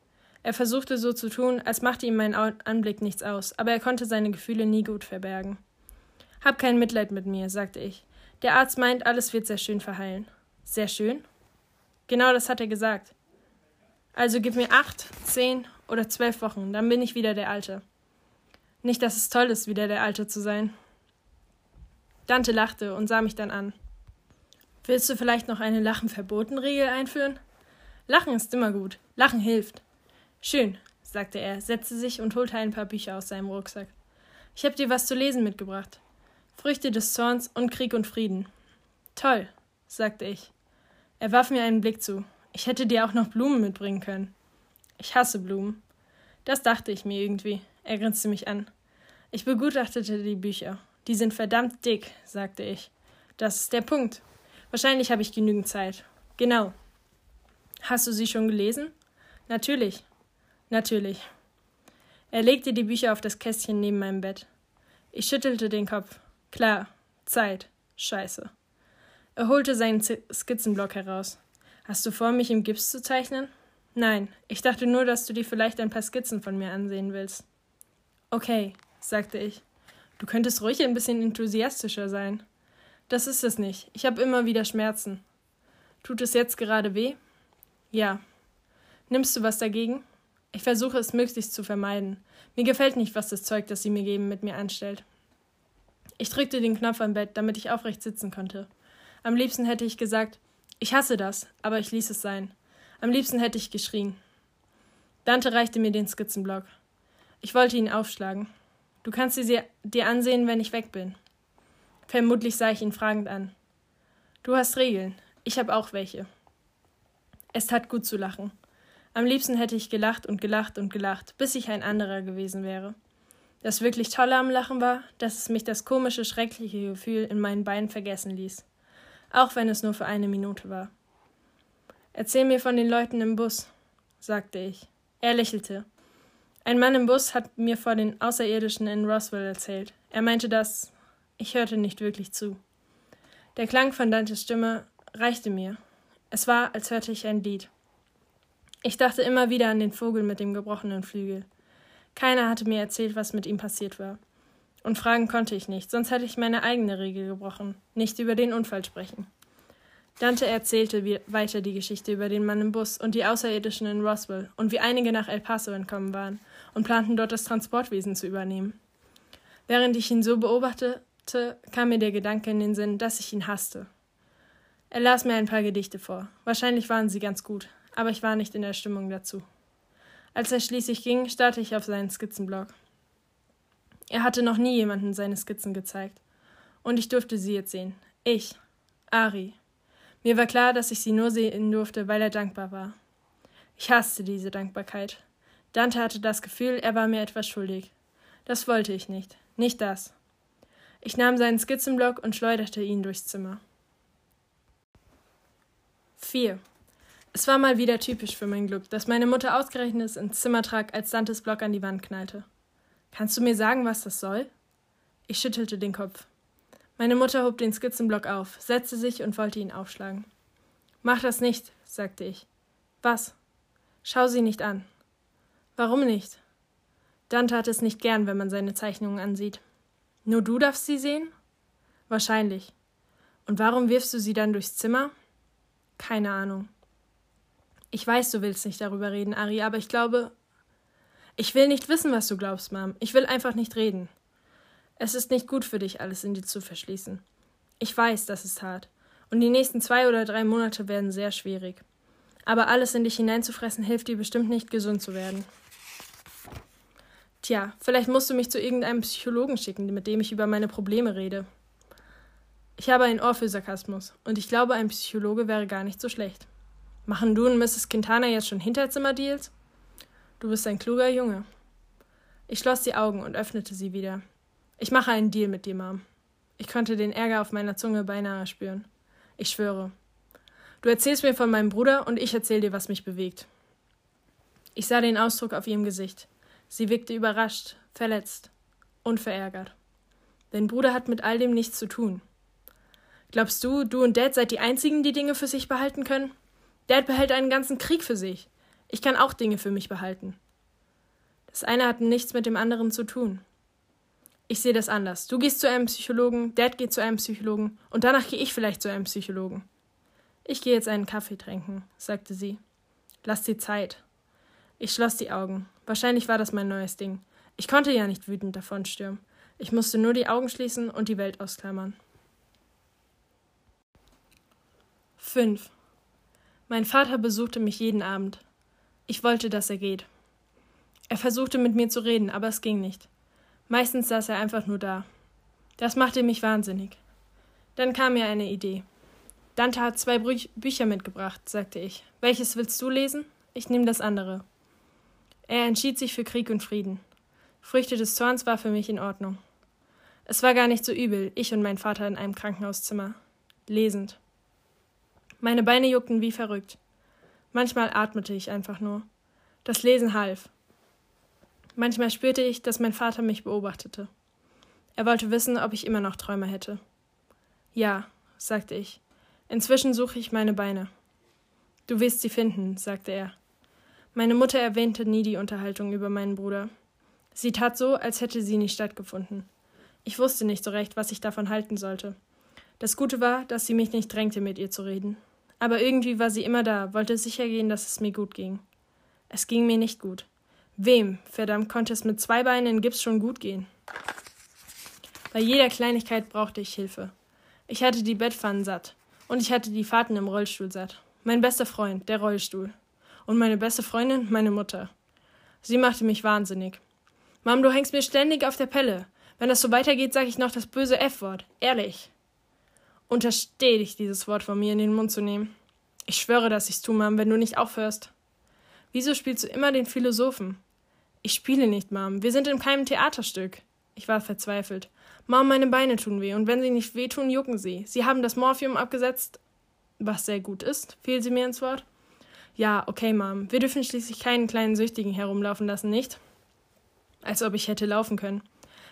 Er versuchte so zu tun, als machte ihm mein Anblick nichts aus, aber er konnte seine Gefühle nie gut verbergen. Hab kein Mitleid mit mir, sagte ich. Der Arzt meint, alles wird sehr schön verheilen. Sehr schön? Genau das hat er gesagt. Also gib mir acht, zehn oder zwölf Wochen, dann bin ich wieder der Alte. Nicht, dass es toll ist, wieder der Alte zu sein. Dante lachte und sah mich dann an. Willst du vielleicht noch eine Lachen-Verboten-Regel einführen? Lachen ist immer gut. Lachen hilft. Schön, sagte er, setzte sich und holte ein paar Bücher aus seinem Rucksack. Ich habe dir was zu lesen mitgebracht. Früchte des Zorns und Krieg und Frieden. Toll, sagte ich. Er warf mir einen Blick zu. Ich hätte dir auch noch Blumen mitbringen können. Ich hasse Blumen. Das dachte ich mir irgendwie. Er grinste mich an. Ich begutachtete die Bücher. Die sind verdammt dick, sagte ich. Das ist der Punkt. Wahrscheinlich habe ich genügend Zeit. Genau. Hast du sie schon gelesen? Natürlich. Natürlich. Er legte die Bücher auf das Kästchen neben meinem Bett. Ich schüttelte den Kopf. Klar. Zeit. Scheiße. Er holte seinen Skizzenblock heraus. Hast du vor, mich im Gips zu zeichnen? Nein, ich dachte nur, dass du dir vielleicht ein paar Skizzen von mir ansehen willst. Okay, sagte ich. Du könntest ruhig ein bisschen enthusiastischer sein. Das ist es nicht. Ich habe immer wieder Schmerzen. Tut es jetzt gerade weh? Ja. Nimmst du was dagegen? Ich versuche es möglichst zu vermeiden. Mir gefällt nicht, was das Zeug, das sie mir geben, mit mir anstellt. Ich drückte den Knopf am Bett, damit ich aufrecht sitzen konnte. Am liebsten hätte ich gesagt, ich hasse das, aber ich ließ es sein. Am liebsten hätte ich geschrien. Dante reichte mir den Skizzenblock. Ich wollte ihn aufschlagen. Du kannst sie dir ansehen, wenn ich weg bin. Vermutlich sah ich ihn fragend an. Du hast Regeln. Ich habe auch welche. Es tat gut zu lachen. Am liebsten hätte ich gelacht und gelacht und gelacht, bis ich ein anderer gewesen wäre. Das wirklich Tolle am Lachen war, dass es mich das komische, schreckliche Gefühl in meinen Beinen vergessen ließ. Auch wenn es nur für eine Minute war. Erzähl mir von den Leuten im Bus, sagte ich. Er lächelte. Ein Mann im Bus hat mir vor den Außerirdischen in Roswell erzählt. Er meinte das. Ich hörte nicht wirklich zu. Der Klang von Dantes Stimme reichte mir. Es war, als hörte ich ein Lied. Ich dachte immer wieder an den Vogel mit dem gebrochenen Flügel. Keiner hatte mir erzählt, was mit ihm passiert war. Und fragen konnte ich nicht, sonst hätte ich meine eigene Regel gebrochen, nicht über den Unfall sprechen. Dante erzählte weiter die Geschichte über den Mann im Bus und die Außerirdischen in Roswell und wie einige nach El Paso entkommen waren und planten dort das Transportwesen zu übernehmen. Während ich ihn so beobachtete, kam mir der Gedanke in den Sinn, dass ich ihn hasste. Er las mir ein paar Gedichte vor. Wahrscheinlich waren sie ganz gut, aber ich war nicht in der Stimmung dazu. Als er schließlich ging, starrte ich auf seinen Skizzenblock. Er hatte noch nie jemanden seine Skizzen gezeigt. Und ich durfte sie jetzt sehen. Ich, Ari, mir war klar, dass ich sie nur sehen durfte, weil er dankbar war. Ich hasste diese Dankbarkeit. Dante hatte das Gefühl, er war mir etwas schuldig. Das wollte ich nicht. Nicht das. Ich nahm seinen Skizzenblock und schleuderte ihn durchs Zimmer. 4. Es war mal wieder typisch für mein Glück, dass meine Mutter ausgerechnet ins Zimmer trag, als Dantes Block an die Wand knallte. Kannst du mir sagen, was das soll? Ich schüttelte den Kopf. Meine Mutter hob den Skizzenblock auf, setzte sich und wollte ihn aufschlagen. Mach das nicht, sagte ich. Was? Schau sie nicht an. Warum nicht? Dante hat es nicht gern, wenn man seine Zeichnungen ansieht. Nur du darfst sie sehen? Wahrscheinlich. Und warum wirfst du sie dann durchs Zimmer? Keine Ahnung. Ich weiß, du willst nicht darüber reden, Ari, aber ich glaube. Ich will nicht wissen, was du glaubst, Mom. Ich will einfach nicht reden. Es ist nicht gut für dich, alles in dir zu verschließen. Ich weiß, das ist hart. Und die nächsten zwei oder drei Monate werden sehr schwierig. Aber alles in dich hineinzufressen hilft dir bestimmt nicht, gesund zu werden. Tja, vielleicht musst du mich zu irgendeinem Psychologen schicken, mit dem ich über meine Probleme rede. Ich habe ein Ohr für Sarkasmus, und ich glaube, ein Psychologe wäre gar nicht so schlecht. Machen du und Mrs. Quintana jetzt schon Hinterzimmerdeals? Du bist ein kluger Junge. Ich schloss die Augen und öffnete sie wieder. Ich mache einen Deal mit dir, Mom. Ich konnte den Ärger auf meiner Zunge beinahe spüren. Ich schwöre. Du erzählst mir von meinem Bruder und ich erzähle dir, was mich bewegt. Ich sah den Ausdruck auf ihrem Gesicht. Sie wirkte überrascht, verletzt und verärgert. Dein Bruder hat mit all dem nichts zu tun. Glaubst du, du und Dad seid die einzigen, die Dinge für sich behalten können? Dad behält einen ganzen Krieg für sich. Ich kann auch Dinge für mich behalten. Das eine hat nichts mit dem anderen zu tun. Ich sehe das anders. Du gehst zu einem Psychologen, Dad geht zu einem Psychologen und danach gehe ich vielleicht zu einem Psychologen. Ich gehe jetzt einen Kaffee trinken, sagte sie. Lass dir Zeit. Ich schloss die Augen. Wahrscheinlich war das mein neues Ding. Ich konnte ja nicht wütend davonstürmen. Ich musste nur die Augen schließen und die Welt ausklammern. 5. Mein Vater besuchte mich jeden Abend. Ich wollte, dass er geht. Er versuchte mit mir zu reden, aber es ging nicht. Meistens saß er einfach nur da. Das machte mich wahnsinnig. Dann kam mir eine Idee. Dante hat zwei Bü Bücher mitgebracht, sagte ich. Welches willst du lesen? Ich nehme das andere. Er entschied sich für Krieg und Frieden. Früchte des Zorns war für mich in Ordnung. Es war gar nicht so übel, ich und mein Vater in einem Krankenhauszimmer. Lesend. Meine Beine juckten wie verrückt. Manchmal atmete ich einfach nur. Das Lesen half. Manchmal spürte ich, dass mein Vater mich beobachtete. Er wollte wissen, ob ich immer noch Träume hätte. Ja, sagte ich. Inzwischen suche ich meine Beine. Du wirst sie finden, sagte er. Meine Mutter erwähnte nie die Unterhaltung über meinen Bruder. Sie tat so, als hätte sie nie stattgefunden. Ich wusste nicht so recht, was ich davon halten sollte. Das Gute war, dass sie mich nicht drängte, mit ihr zu reden. Aber irgendwie war sie immer da, wollte sicher gehen, dass es mir gut ging. Es ging mir nicht gut. Wem, verdammt, konnte es mit zwei Beinen in Gips schon gut gehen? Bei jeder Kleinigkeit brauchte ich Hilfe. Ich hatte die Bettpfannen satt. Und ich hatte die Fahrten im Rollstuhl satt. Mein bester Freund, der Rollstuhl. Und meine beste Freundin, meine Mutter. Sie machte mich wahnsinnig. Mom, du hängst mir ständig auf der Pelle. Wenn das so weitergeht, sag ich noch das böse F-Wort. Ehrlich. Untersteh dich, dieses Wort von mir in den Mund zu nehmen. Ich schwöre, dass ich's tu, Mom, wenn du nicht aufhörst. Wieso spielst du immer den Philosophen? Ich spiele nicht, Mom. Wir sind in keinem Theaterstück. Ich war verzweifelt. Mom, meine Beine tun weh, und wenn sie nicht wehtun, jucken sie. Sie haben das Morphium abgesetzt, was sehr gut ist, fiel sie mir ins Wort. Ja, okay, Mom. Wir dürfen schließlich keinen kleinen Süchtigen herumlaufen lassen, nicht? Als ob ich hätte laufen können.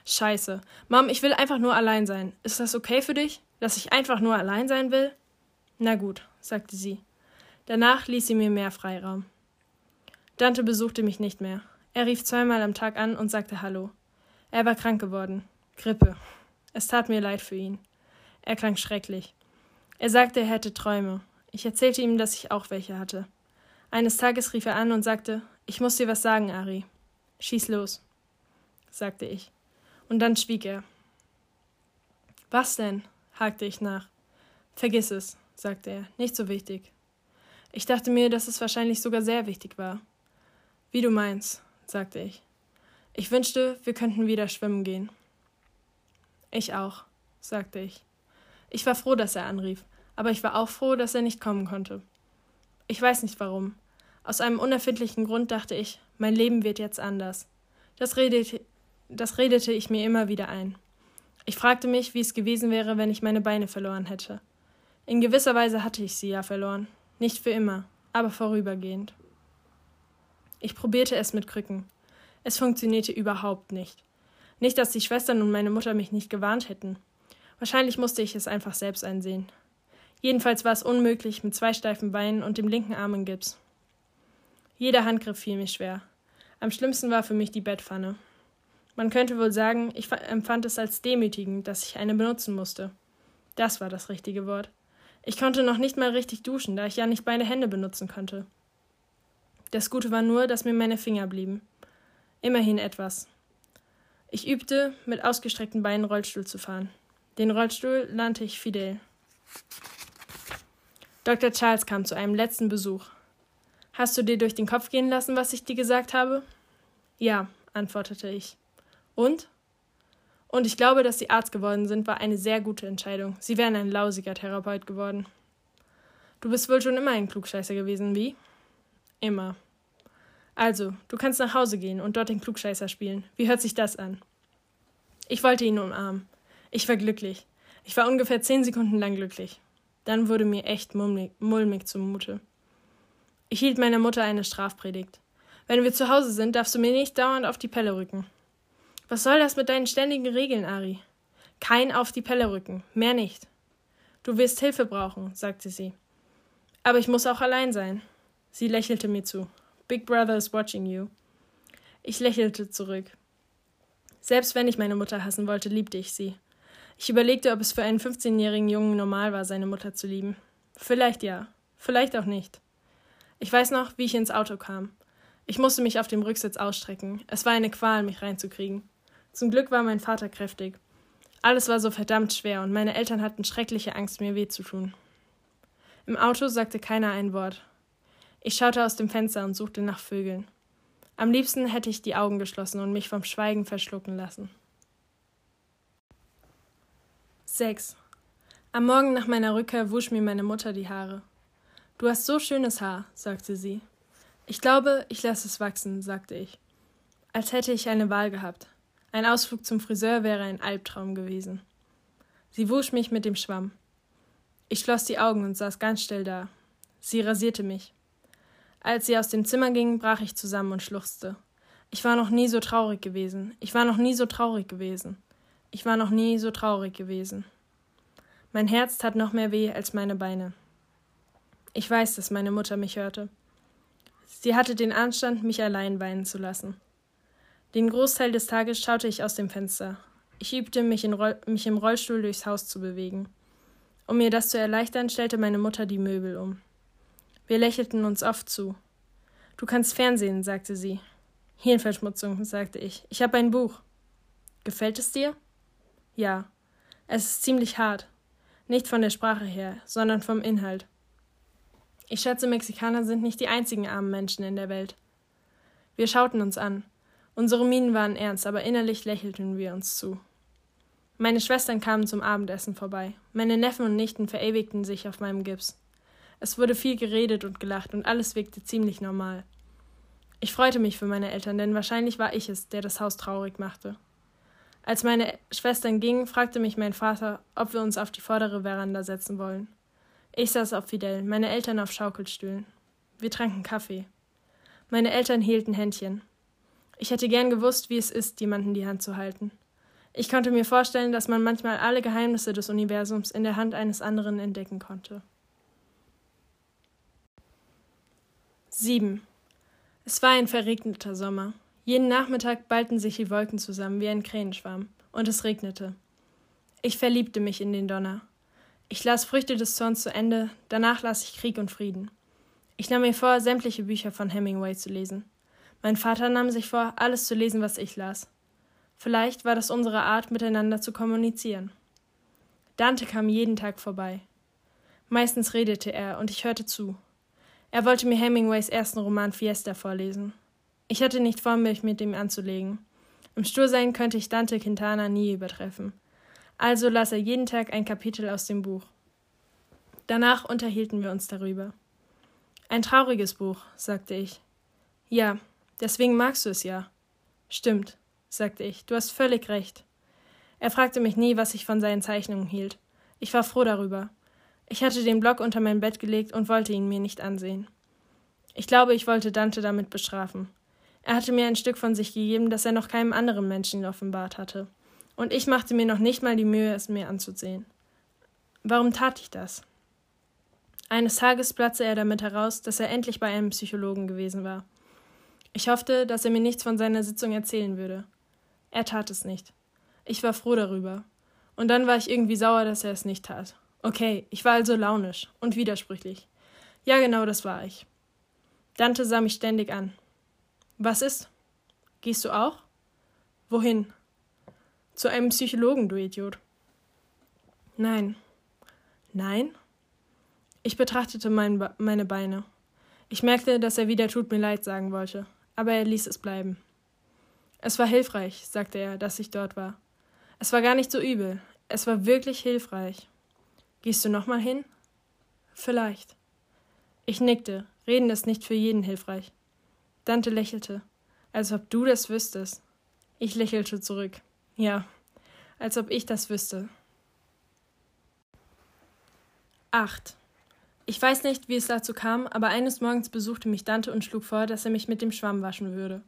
Scheiße. Mom, ich will einfach nur allein sein. Ist das okay für dich? Dass ich einfach nur allein sein will? Na gut, sagte sie. Danach ließ sie mir mehr Freiraum. Dante besuchte mich nicht mehr. Er rief zweimal am Tag an und sagte Hallo. Er war krank geworden. Grippe. Es tat mir leid für ihn. Er klang schrecklich. Er sagte, er hätte Träume. Ich erzählte ihm, dass ich auch welche hatte. Eines Tages rief er an und sagte, ich muss dir was sagen, Ari. Schieß los, sagte ich. Und dann schwieg er. Was denn? Hakte ich nach. Vergiss es, sagte er, nicht so wichtig. Ich dachte mir, dass es wahrscheinlich sogar sehr wichtig war. Wie du meinst, sagte ich. Ich wünschte, wir könnten wieder schwimmen gehen. Ich auch, sagte ich. Ich war froh, dass er anrief, aber ich war auch froh, dass er nicht kommen konnte. Ich weiß nicht warum. Aus einem unerfindlichen Grund dachte ich, mein Leben wird jetzt anders. Das redete, das redete ich mir immer wieder ein. Ich fragte mich, wie es gewesen wäre, wenn ich meine Beine verloren hätte. In gewisser Weise hatte ich sie ja verloren. Nicht für immer, aber vorübergehend. Ich probierte es mit Krücken. Es funktionierte überhaupt nicht. Nicht, dass die Schwestern und meine Mutter mich nicht gewarnt hätten. Wahrscheinlich musste ich es einfach selbst einsehen. Jedenfalls war es unmöglich mit zwei steifen Beinen und dem linken Arm in Gips. Jeder Handgriff fiel mir schwer. Am schlimmsten war für mich die Bettpfanne. Man könnte wohl sagen, ich empfand es als demütigend, dass ich eine benutzen musste. Das war das richtige Wort. Ich konnte noch nicht mal richtig duschen, da ich ja nicht beide Hände benutzen konnte. Das Gute war nur, dass mir meine Finger blieben. Immerhin etwas. Ich übte, mit ausgestreckten Beinen Rollstuhl zu fahren. Den Rollstuhl nannte ich Fidel. Dr. Charles kam zu einem letzten Besuch. Hast du dir durch den Kopf gehen lassen, was ich dir gesagt habe? Ja, antwortete ich. Und? Und ich glaube, dass Sie Arzt geworden sind, war eine sehr gute Entscheidung. Sie wären ein lausiger Therapeut geworden. Du bist wohl schon immer ein Klugscheißer gewesen, wie? Immer. Also, du kannst nach Hause gehen und dort den Klugscheißer spielen. Wie hört sich das an? Ich wollte ihn umarmen. Ich war glücklich. Ich war ungefähr zehn Sekunden lang glücklich. Dann wurde mir echt mulmig, mulmig zumute. Ich hielt meiner Mutter eine Strafpredigt. Wenn wir zu Hause sind, darfst du mir nicht dauernd auf die Pelle rücken. Was soll das mit deinen ständigen Regeln, Ari? Kein auf die Pelle rücken, mehr nicht. Du wirst Hilfe brauchen, sagte sie. Aber ich muss auch allein sein. Sie lächelte mir zu. Big Brother is watching you. Ich lächelte zurück. Selbst wenn ich meine Mutter hassen wollte, liebte ich sie. Ich überlegte, ob es für einen 15-jährigen Jungen normal war, seine Mutter zu lieben. Vielleicht ja, vielleicht auch nicht. Ich weiß noch, wie ich ins Auto kam. Ich musste mich auf dem Rücksitz ausstrecken. Es war eine Qual, mich reinzukriegen. Zum Glück war mein Vater kräftig. Alles war so verdammt schwer und meine Eltern hatten schreckliche Angst, mir weh zu tun. Im Auto sagte keiner ein Wort. Ich schaute aus dem Fenster und suchte nach Vögeln. Am liebsten hätte ich die Augen geschlossen und mich vom Schweigen verschlucken lassen. 6. Am Morgen nach meiner Rückkehr wusch mir meine Mutter die Haare. Du hast so schönes Haar, sagte sie. Ich glaube, ich lasse es wachsen, sagte ich. Als hätte ich eine Wahl gehabt. Ein Ausflug zum Friseur wäre ein Albtraum gewesen. Sie wusch mich mit dem Schwamm. Ich schloss die Augen und saß ganz still da. Sie rasierte mich. Als sie aus dem Zimmer ging, brach ich zusammen und schluchzte. Ich war noch nie so traurig gewesen. Ich war noch nie so traurig gewesen. Ich war noch nie so traurig gewesen. Mein Herz tat noch mehr weh als meine Beine. Ich weiß, dass meine Mutter mich hörte. Sie hatte den Anstand, mich allein weinen zu lassen. Den Großteil des Tages schaute ich aus dem Fenster. Ich übte, mich, mich im Rollstuhl durchs Haus zu bewegen. Um mir das zu erleichtern, stellte meine Mutter die Möbel um. Wir lächelten uns oft zu. Du kannst Fernsehen, sagte sie. Hirnverschmutzung, sagte ich. Ich habe ein Buch. Gefällt es dir? Ja. Es ist ziemlich hart. Nicht von der Sprache her, sondern vom Inhalt. Ich schätze, Mexikaner sind nicht die einzigen armen Menschen in der Welt. Wir schauten uns an. Unsere Mienen waren ernst, aber innerlich lächelten wir uns zu. Meine Schwestern kamen zum Abendessen vorbei. Meine Neffen und Nichten verewigten sich auf meinem Gips. Es wurde viel geredet und gelacht und alles wirkte ziemlich normal. Ich freute mich für meine Eltern, denn wahrscheinlich war ich es, der das Haus traurig machte. Als meine Schwestern gingen, fragte mich mein Vater, ob wir uns auf die vordere Veranda setzen wollen. Ich saß auf Fidel, meine Eltern auf Schaukelstühlen. Wir tranken Kaffee. Meine Eltern hielten Händchen. Ich hätte gern gewusst, wie es ist, jemanden die Hand zu halten. Ich konnte mir vorstellen, dass man manchmal alle Geheimnisse des Universums in der Hand eines anderen entdecken konnte. 7. Es war ein verregneter Sommer. Jeden Nachmittag ballten sich die Wolken zusammen wie ein Krähenschwarm, und es regnete. Ich verliebte mich in den Donner. Ich las Früchte des Zorns zu Ende, danach las ich Krieg und Frieden. Ich nahm mir vor, sämtliche Bücher von Hemingway zu lesen. Mein Vater nahm sich vor, alles zu lesen, was ich las. Vielleicht war das unsere Art, miteinander zu kommunizieren. Dante kam jeden Tag vorbei. Meistens redete er, und ich hörte zu. Er wollte mir Hemingways ersten Roman Fiesta vorlesen. Ich hatte nicht vor, mich mit ihm anzulegen. Im Stursein könnte ich Dante Quintana nie übertreffen. Also las er jeden Tag ein Kapitel aus dem Buch. Danach unterhielten wir uns darüber. Ein trauriges Buch, sagte ich. Ja, deswegen magst du es ja. Stimmt, sagte ich, du hast völlig recht. Er fragte mich nie, was ich von seinen Zeichnungen hielt. Ich war froh darüber. Ich hatte den Block unter mein Bett gelegt und wollte ihn mir nicht ansehen. Ich glaube, ich wollte Dante damit bestrafen. Er hatte mir ein Stück von sich gegeben, das er noch keinem anderen Menschen offenbart hatte. Und ich machte mir noch nicht mal die Mühe, es mir anzusehen. Warum tat ich das? Eines Tages platzte er damit heraus, dass er endlich bei einem Psychologen gewesen war. Ich hoffte, dass er mir nichts von seiner Sitzung erzählen würde. Er tat es nicht. Ich war froh darüber. Und dann war ich irgendwie sauer, dass er es nicht tat. Okay, ich war also launisch und widersprüchlich. Ja, genau, das war ich. Dante sah mich ständig an. Was ist? Gehst du auch? Wohin? Zu einem Psychologen, du Idiot. Nein. Nein? Ich betrachtete mein meine Beine. Ich merkte, dass er wieder tut mir leid sagen wollte, aber er ließ es bleiben. Es war hilfreich, sagte er, dass ich dort war. Es war gar nicht so übel. Es war wirklich hilfreich. Gehst du nochmal hin? Vielleicht. Ich nickte. Reden ist nicht für jeden hilfreich. Dante lächelte, als ob du das wüsstest. Ich lächelte zurück. Ja, als ob ich das wüsste. 8. Ich weiß nicht, wie es dazu kam, aber eines Morgens besuchte mich Dante und schlug vor, dass er mich mit dem Schwamm waschen würde.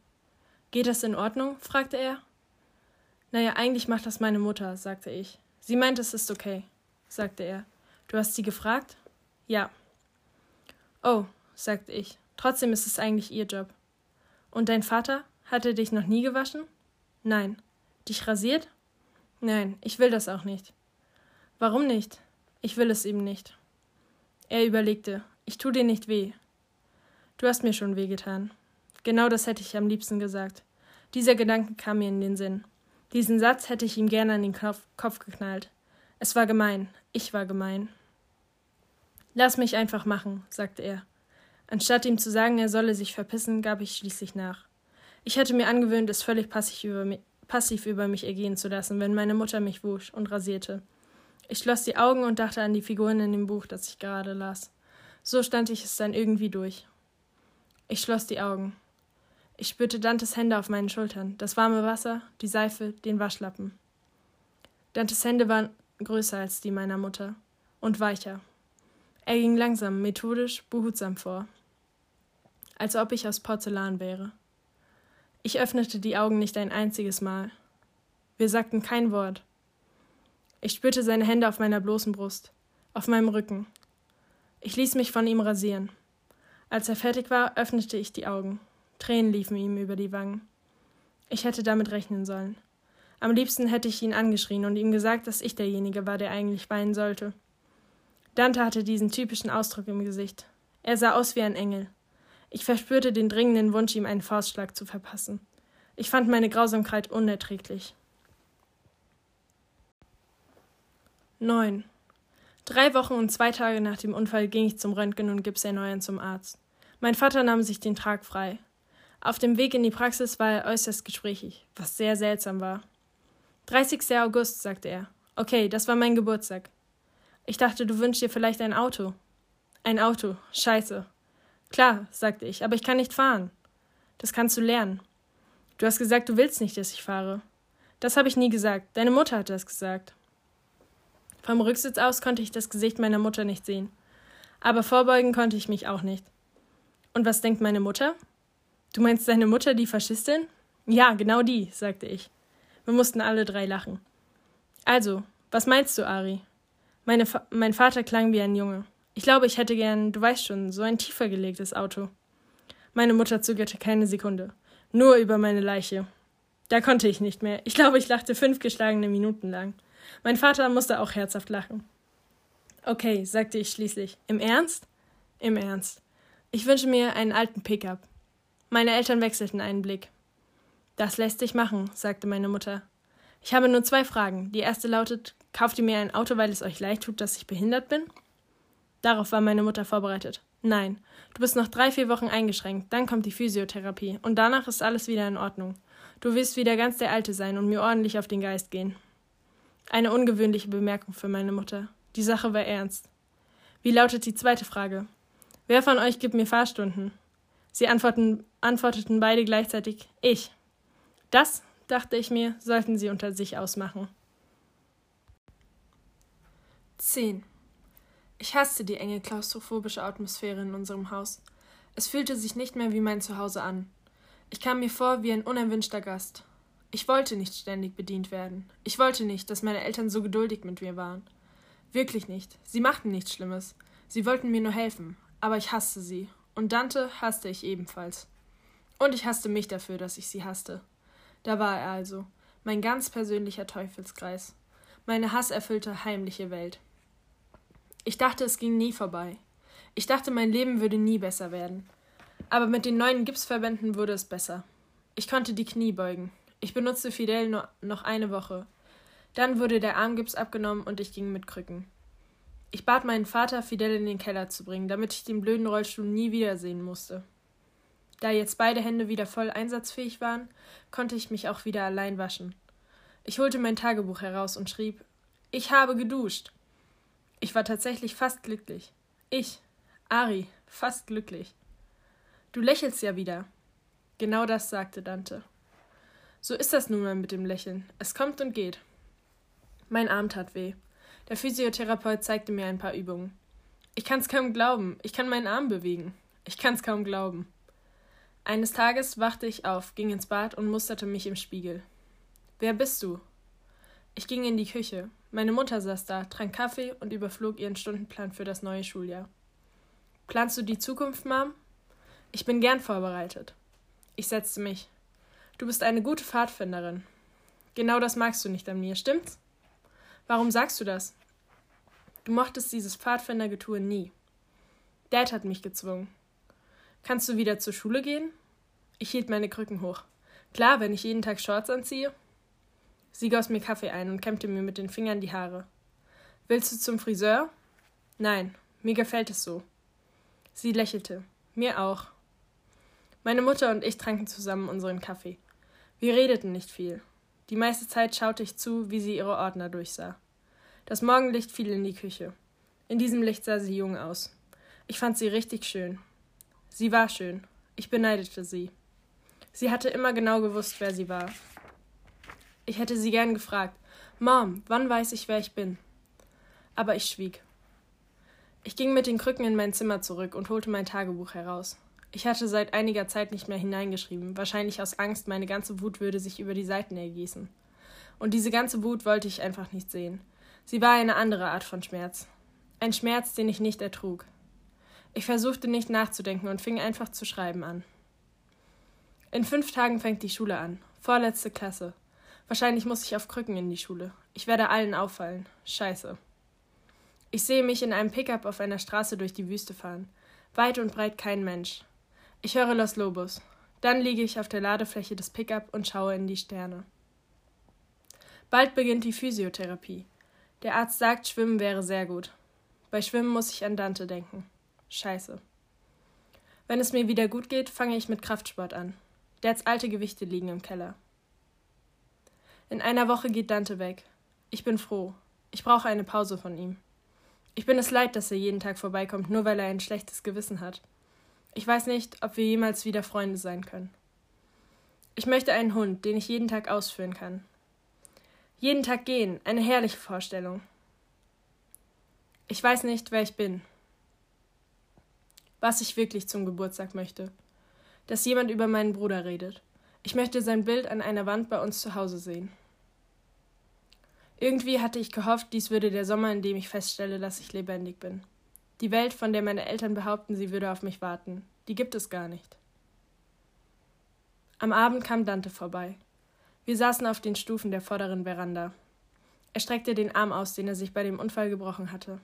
Geht das in Ordnung? fragte er. Naja, eigentlich macht das meine Mutter, sagte ich. Sie meint, es ist okay, sagte er. Du hast sie gefragt? Ja. Oh, sagte ich. Trotzdem ist es eigentlich ihr Job. Und dein Vater? Hat er dich noch nie gewaschen? Nein. Dich rasiert? Nein, ich will das auch nicht. Warum nicht? Ich will es eben nicht. Er überlegte. Ich tu dir nicht weh. Du hast mir schon wehgetan. Genau das hätte ich am liebsten gesagt. Dieser Gedanke kam mir in den Sinn. Diesen Satz hätte ich ihm gerne an den Kopf, geknallt. Es war gemein. Ich war gemein. Lass mich einfach machen, sagte er. Anstatt ihm zu sagen, er solle sich verpissen, gab ich schließlich nach. Ich hatte mir angewöhnt, es völlig passiv über, mich, passiv über mich ergehen zu lassen, wenn meine Mutter mich wusch und rasierte. Ich schloss die Augen und dachte an die Figuren in dem Buch, das ich gerade las. So stand ich es dann irgendwie durch. Ich schloss die Augen. Ich spürte Dantes Hände auf meinen Schultern, das warme Wasser, die Seife, den Waschlappen. Dantes Hände waren größer als die meiner Mutter und weicher. Er ging langsam, methodisch, behutsam vor, als ob ich aus Porzellan wäre. Ich öffnete die Augen nicht ein einziges Mal. Wir sagten kein Wort. Ich spürte seine Hände auf meiner bloßen Brust, auf meinem Rücken. Ich ließ mich von ihm rasieren. Als er fertig war, öffnete ich die Augen. Tränen liefen ihm über die Wangen. Ich hätte damit rechnen sollen. Am liebsten hätte ich ihn angeschrien und ihm gesagt, dass ich derjenige war, der eigentlich weinen sollte. Dante hatte diesen typischen Ausdruck im Gesicht. Er sah aus wie ein Engel. Ich verspürte den dringenden Wunsch, ihm einen Faustschlag zu verpassen. Ich fand meine Grausamkeit unerträglich. 9. Drei Wochen und zwei Tage nach dem Unfall ging ich zum Röntgen und Gipserneuern zum Arzt. Mein Vater nahm sich den Tag frei. Auf dem Weg in die Praxis war er äußerst gesprächig, was sehr seltsam war. 30. August, sagte er. Okay, das war mein Geburtstag. Ich dachte, du wünschst dir vielleicht ein Auto. Ein Auto, scheiße. Klar, sagte ich, aber ich kann nicht fahren. Das kannst du lernen. Du hast gesagt, du willst nicht, dass ich fahre. Das habe ich nie gesagt. Deine Mutter hat das gesagt. Vom Rücksitz aus konnte ich das Gesicht meiner Mutter nicht sehen. Aber vorbeugen konnte ich mich auch nicht. Und was denkt meine Mutter? Du meinst deine Mutter, die Faschistin? Ja, genau die, sagte ich. Wir mussten alle drei lachen. Also, was meinst du, Ari? Meine Fa mein Vater klang wie ein Junge. Ich glaube, ich hätte gern, du weißt schon, so ein tiefer gelegtes Auto. Meine Mutter zögerte keine Sekunde. Nur über meine Leiche. Da konnte ich nicht mehr. Ich glaube, ich lachte fünf geschlagene Minuten lang. Mein Vater musste auch herzhaft lachen. Okay, sagte ich schließlich. Im Ernst? Im Ernst. Ich wünsche mir einen alten Pickup. Meine Eltern wechselten einen Blick. Das lässt sich machen, sagte meine Mutter. Ich habe nur zwei Fragen. Die erste lautet: Kauft ihr mir ein Auto, weil es euch leid tut, dass ich behindert bin? Darauf war meine Mutter vorbereitet. Nein, du bist noch drei, vier Wochen eingeschränkt, dann kommt die Physiotherapie und danach ist alles wieder in Ordnung. Du wirst wieder ganz der Alte sein und mir ordentlich auf den Geist gehen. Eine ungewöhnliche Bemerkung für meine Mutter. Die Sache war ernst. Wie lautet die zweite Frage? Wer von euch gibt mir Fahrstunden? Sie antworten, antworteten beide gleichzeitig Ich. Das, dachte ich mir, sollten sie unter sich ausmachen. 10. Ich hasste die enge klaustrophobische Atmosphäre in unserem Haus. Es fühlte sich nicht mehr wie mein Zuhause an. Ich kam mir vor wie ein unerwünschter Gast. Ich wollte nicht ständig bedient werden. Ich wollte nicht, dass meine Eltern so geduldig mit mir waren. Wirklich nicht. Sie machten nichts Schlimmes. Sie wollten mir nur helfen. Aber ich hasste sie und Dante hasste ich ebenfalls. Und ich hasste mich dafür, dass ich sie hasste. Da war er also, mein ganz persönlicher Teufelskreis, meine hasserfüllte, heimliche Welt. Ich dachte, es ging nie vorbei. Ich dachte, mein Leben würde nie besser werden. Aber mit den neuen Gipsverbänden wurde es besser. Ich konnte die Knie beugen. Ich benutzte Fidel nur noch eine Woche. Dann wurde der Armgips abgenommen und ich ging mit Krücken. Ich bat meinen Vater, Fidel in den Keller zu bringen, damit ich den blöden Rollstuhl nie wiedersehen musste. Da jetzt beide Hände wieder voll einsatzfähig waren, konnte ich mich auch wieder allein waschen. Ich holte mein Tagebuch heraus und schrieb Ich habe geduscht. Ich war tatsächlich fast glücklich. Ich, Ari, fast glücklich. Du lächelst ja wieder. Genau das sagte Dante. So ist das nun mal mit dem Lächeln. Es kommt und geht. Mein Arm tat weh. Der Physiotherapeut zeigte mir ein paar Übungen. Ich kann's kaum glauben. Ich kann meinen Arm bewegen. Ich kann's kaum glauben. Eines Tages wachte ich auf, ging ins Bad und musterte mich im Spiegel. Wer bist du? Ich ging in die Küche. Meine Mutter saß da, trank Kaffee und überflog ihren Stundenplan für das neue Schuljahr. Planst du die Zukunft, Mom? Ich bin gern vorbereitet. Ich setzte mich. Du bist eine gute Pfadfinderin. Genau das magst du nicht an mir, stimmt's? Warum sagst du das? Du mochtest dieses Pfadfindergetue nie. Dad hat mich gezwungen. Kannst du wieder zur Schule gehen? Ich hielt meine Krücken hoch. Klar, wenn ich jeden Tag Shorts anziehe. Sie goss mir Kaffee ein und kämmte mir mit den Fingern die Haare. Willst du zum Friseur? Nein, mir gefällt es so. Sie lächelte. Mir auch. Meine Mutter und ich tranken zusammen unseren Kaffee. Wir redeten nicht viel. Die meiste Zeit schaute ich zu, wie sie ihre Ordner durchsah. Das Morgenlicht fiel in die Küche. In diesem Licht sah sie jung aus. Ich fand sie richtig schön. Sie war schön. Ich beneidete sie. Sie hatte immer genau gewusst, wer sie war. Ich hätte sie gern gefragt, Mom, wann weiß ich, wer ich bin? Aber ich schwieg. Ich ging mit den Krücken in mein Zimmer zurück und holte mein Tagebuch heraus. Ich hatte seit einiger Zeit nicht mehr hineingeschrieben, wahrscheinlich aus Angst, meine ganze Wut würde sich über die Seiten ergießen. Und diese ganze Wut wollte ich einfach nicht sehen. Sie war eine andere Art von Schmerz. Ein Schmerz, den ich nicht ertrug. Ich versuchte nicht nachzudenken und fing einfach zu schreiben an. In fünf Tagen fängt die Schule an. Vorletzte Klasse. Wahrscheinlich muss ich auf Krücken in die Schule. Ich werde allen auffallen. Scheiße. Ich sehe mich in einem Pickup auf einer Straße durch die Wüste fahren. Weit und breit kein Mensch. Ich höre Los Lobos. Dann liege ich auf der Ladefläche des Pickup und schaue in die Sterne. Bald beginnt die Physiotherapie. Der Arzt sagt, Schwimmen wäre sehr gut. Bei Schwimmen muss ich an Dante denken. Scheiße. Wenn es mir wieder gut geht, fange ich mit Kraftsport an. Dads alte Gewichte liegen im Keller. In einer Woche geht Dante weg. Ich bin froh. Ich brauche eine Pause von ihm. Ich bin es leid, dass er jeden Tag vorbeikommt, nur weil er ein schlechtes Gewissen hat. Ich weiß nicht, ob wir jemals wieder Freunde sein können. Ich möchte einen Hund, den ich jeden Tag ausführen kann. Jeden Tag gehen, eine herrliche Vorstellung. Ich weiß nicht, wer ich bin was ich wirklich zum Geburtstag möchte. Dass jemand über meinen Bruder redet. Ich möchte sein Bild an einer Wand bei uns zu Hause sehen. Irgendwie hatte ich gehofft, dies würde der Sommer, in dem ich feststelle, dass ich lebendig bin. Die Welt, von der meine Eltern behaupten, sie würde auf mich warten, die gibt es gar nicht. Am Abend kam Dante vorbei. Wir saßen auf den Stufen der vorderen Veranda. Er streckte den Arm aus, den er sich bei dem Unfall gebrochen hatte.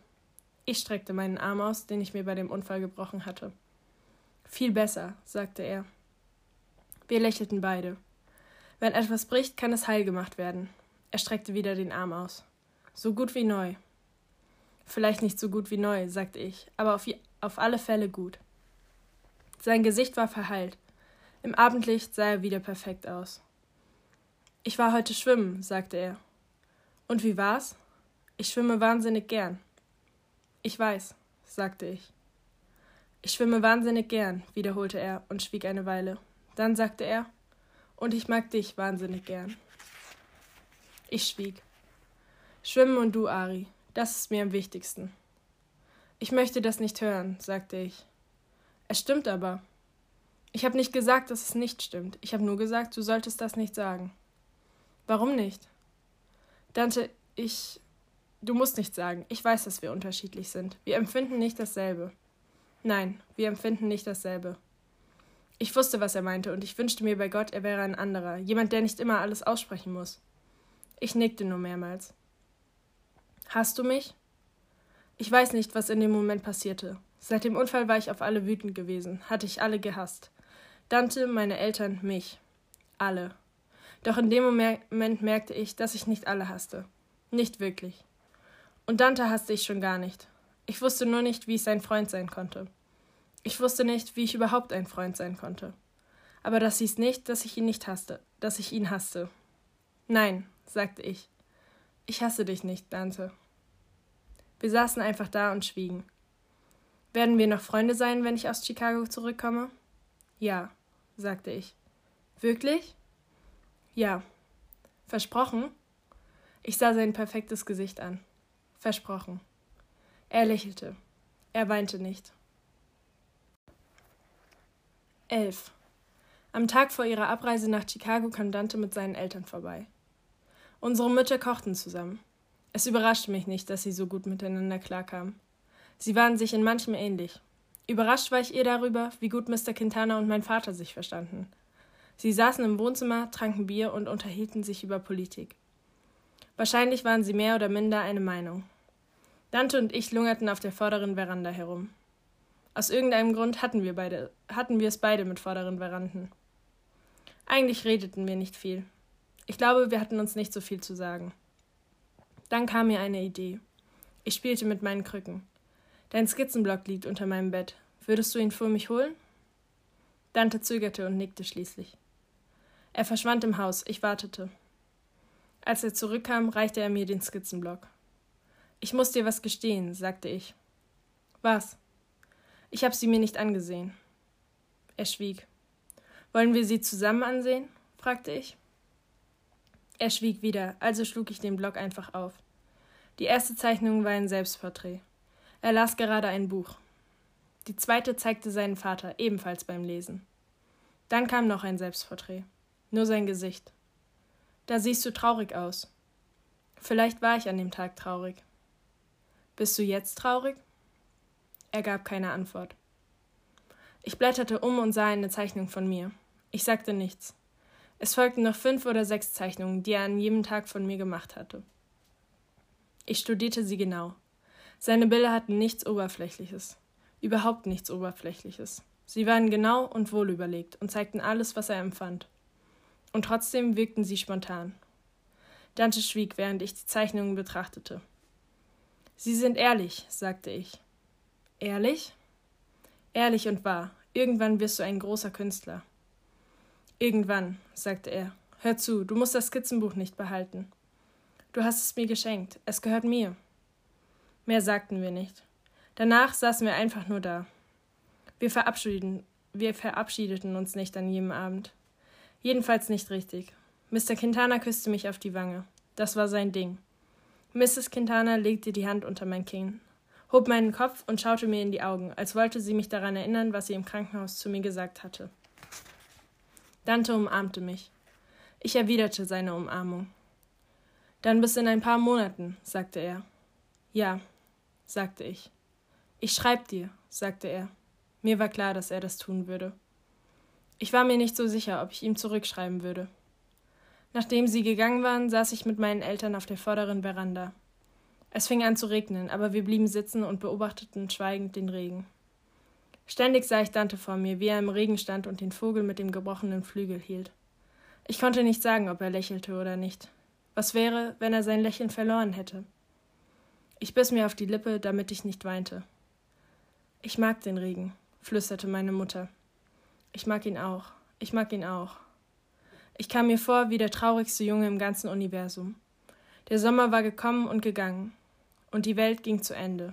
Ich streckte meinen Arm aus, den ich mir bei dem Unfall gebrochen hatte. Viel besser, sagte er. Wir lächelten beide. Wenn etwas bricht, kann es heil gemacht werden. Er streckte wieder den Arm aus. So gut wie neu. Vielleicht nicht so gut wie neu, sagte ich, aber auf, auf alle Fälle gut. Sein Gesicht war verheilt. Im Abendlicht sah er wieder perfekt aus. Ich war heute schwimmen, sagte er. Und wie war's? Ich schwimme wahnsinnig gern. Ich weiß, sagte ich. Ich schwimme wahnsinnig gern, wiederholte er und schwieg eine Weile. Dann sagte er, und ich mag dich wahnsinnig gern. Ich schwieg. Schwimmen und du, Ari, das ist mir am wichtigsten. Ich möchte das nicht hören, sagte ich. Es stimmt aber. Ich habe nicht gesagt, dass es nicht stimmt. Ich habe nur gesagt, du solltest das nicht sagen. Warum nicht? Dante, ich. Du musst nicht sagen. Ich weiß, dass wir unterschiedlich sind. Wir empfinden nicht dasselbe. Nein, wir empfinden nicht dasselbe. Ich wusste, was er meinte, und ich wünschte mir bei Gott, er wäre ein anderer, jemand, der nicht immer alles aussprechen muss. Ich nickte nur mehrmals. Hast du mich? Ich weiß nicht, was in dem Moment passierte. Seit dem Unfall war ich auf alle wütend gewesen, hatte ich alle gehasst. Dante, meine Eltern, mich. Alle. Doch in dem Moment merkte ich, dass ich nicht alle hasste. Nicht wirklich. Und Dante hasste ich schon gar nicht. Ich wusste nur nicht, wie ich sein Freund sein konnte. Ich wusste nicht, wie ich überhaupt ein Freund sein konnte. Aber das hieß nicht, dass ich ihn nicht hasste, dass ich ihn hasste. Nein, sagte ich. Ich hasse dich nicht, Dante. Wir saßen einfach da und schwiegen. Werden wir noch Freunde sein, wenn ich aus Chicago zurückkomme? Ja, sagte ich. Wirklich? Ja. Versprochen? Ich sah sein perfektes Gesicht an. Versprochen. Er lächelte. Er weinte nicht. 11. Am Tag vor ihrer Abreise nach Chicago kam Dante mit seinen Eltern vorbei. Unsere Mütter kochten zusammen. Es überraschte mich nicht, dass sie so gut miteinander klarkamen. Sie waren sich in manchem ähnlich. Überrascht war ich eher darüber, wie gut Mr. Quintana und mein Vater sich verstanden. Sie saßen im Wohnzimmer, tranken Bier und unterhielten sich über Politik. Wahrscheinlich waren sie mehr oder minder eine Meinung. Dante und ich lungerten auf der vorderen Veranda herum. Aus irgendeinem Grund hatten wir beide, hatten wir es beide mit vorderen Veranden. Eigentlich redeten wir nicht viel. Ich glaube, wir hatten uns nicht so viel zu sagen. Dann kam mir eine Idee. Ich spielte mit meinen Krücken. Dein Skizzenblock liegt unter meinem Bett. Würdest du ihn für mich holen? Dante zögerte und nickte schließlich. Er verschwand im Haus, ich wartete. Als er zurückkam, reichte er mir den Skizzenblock. Ich muss dir was gestehen, sagte ich. Was? Ich habe sie mir nicht angesehen. Er schwieg. Wollen wir sie zusammen ansehen? fragte ich. Er schwieg wieder, also schlug ich den Block einfach auf. Die erste Zeichnung war ein Selbstporträt. Er las gerade ein Buch. Die zweite zeigte seinen Vater, ebenfalls beim Lesen. Dann kam noch ein Selbstporträt. Nur sein Gesicht. Da siehst du traurig aus. Vielleicht war ich an dem Tag traurig. Bist du jetzt traurig? Er gab keine Antwort. Ich blätterte um und sah eine Zeichnung von mir. Ich sagte nichts. Es folgten noch fünf oder sechs Zeichnungen, die er an jedem Tag von mir gemacht hatte. Ich studierte sie genau. Seine Bilder hatten nichts Oberflächliches. Überhaupt nichts Oberflächliches. Sie waren genau und wohlüberlegt und zeigten alles, was er empfand. Und trotzdem wirkten sie spontan. Dante schwieg, während ich die Zeichnungen betrachtete. Sie sind ehrlich, sagte ich. Ehrlich? Ehrlich und wahr. Irgendwann wirst du ein großer Künstler. Irgendwann, sagte er. Hör zu, du musst das Skizzenbuch nicht behalten. Du hast es mir geschenkt. Es gehört mir. Mehr sagten wir nicht. Danach saßen wir einfach nur da. Wir verabschiedeten, wir verabschiedeten uns nicht an jedem Abend. Jedenfalls nicht richtig. Mr. Quintana küsste mich auf die Wange. Das war sein Ding. Mrs. Quintana legte die Hand unter mein Kinn hob meinen Kopf und schaute mir in die Augen, als wollte sie mich daran erinnern, was sie im Krankenhaus zu mir gesagt hatte. Dante umarmte mich. Ich erwiderte seine Umarmung. Dann bis in ein paar Monaten, sagte er. Ja, sagte ich. Ich schreib dir, sagte er. Mir war klar, dass er das tun würde. Ich war mir nicht so sicher, ob ich ihm zurückschreiben würde. Nachdem sie gegangen waren, saß ich mit meinen Eltern auf der vorderen Veranda. Es fing an zu regnen, aber wir blieben sitzen und beobachteten schweigend den Regen. Ständig sah ich Dante vor mir, wie er im Regen stand und den Vogel mit dem gebrochenen Flügel hielt. Ich konnte nicht sagen, ob er lächelte oder nicht. Was wäre, wenn er sein Lächeln verloren hätte? Ich biss mir auf die Lippe, damit ich nicht weinte. Ich mag den Regen, flüsterte meine Mutter. Ich mag ihn auch. Ich mag ihn auch. Ich kam mir vor wie der traurigste Junge im ganzen Universum. Der Sommer war gekommen und gegangen und die Welt ging zu Ende.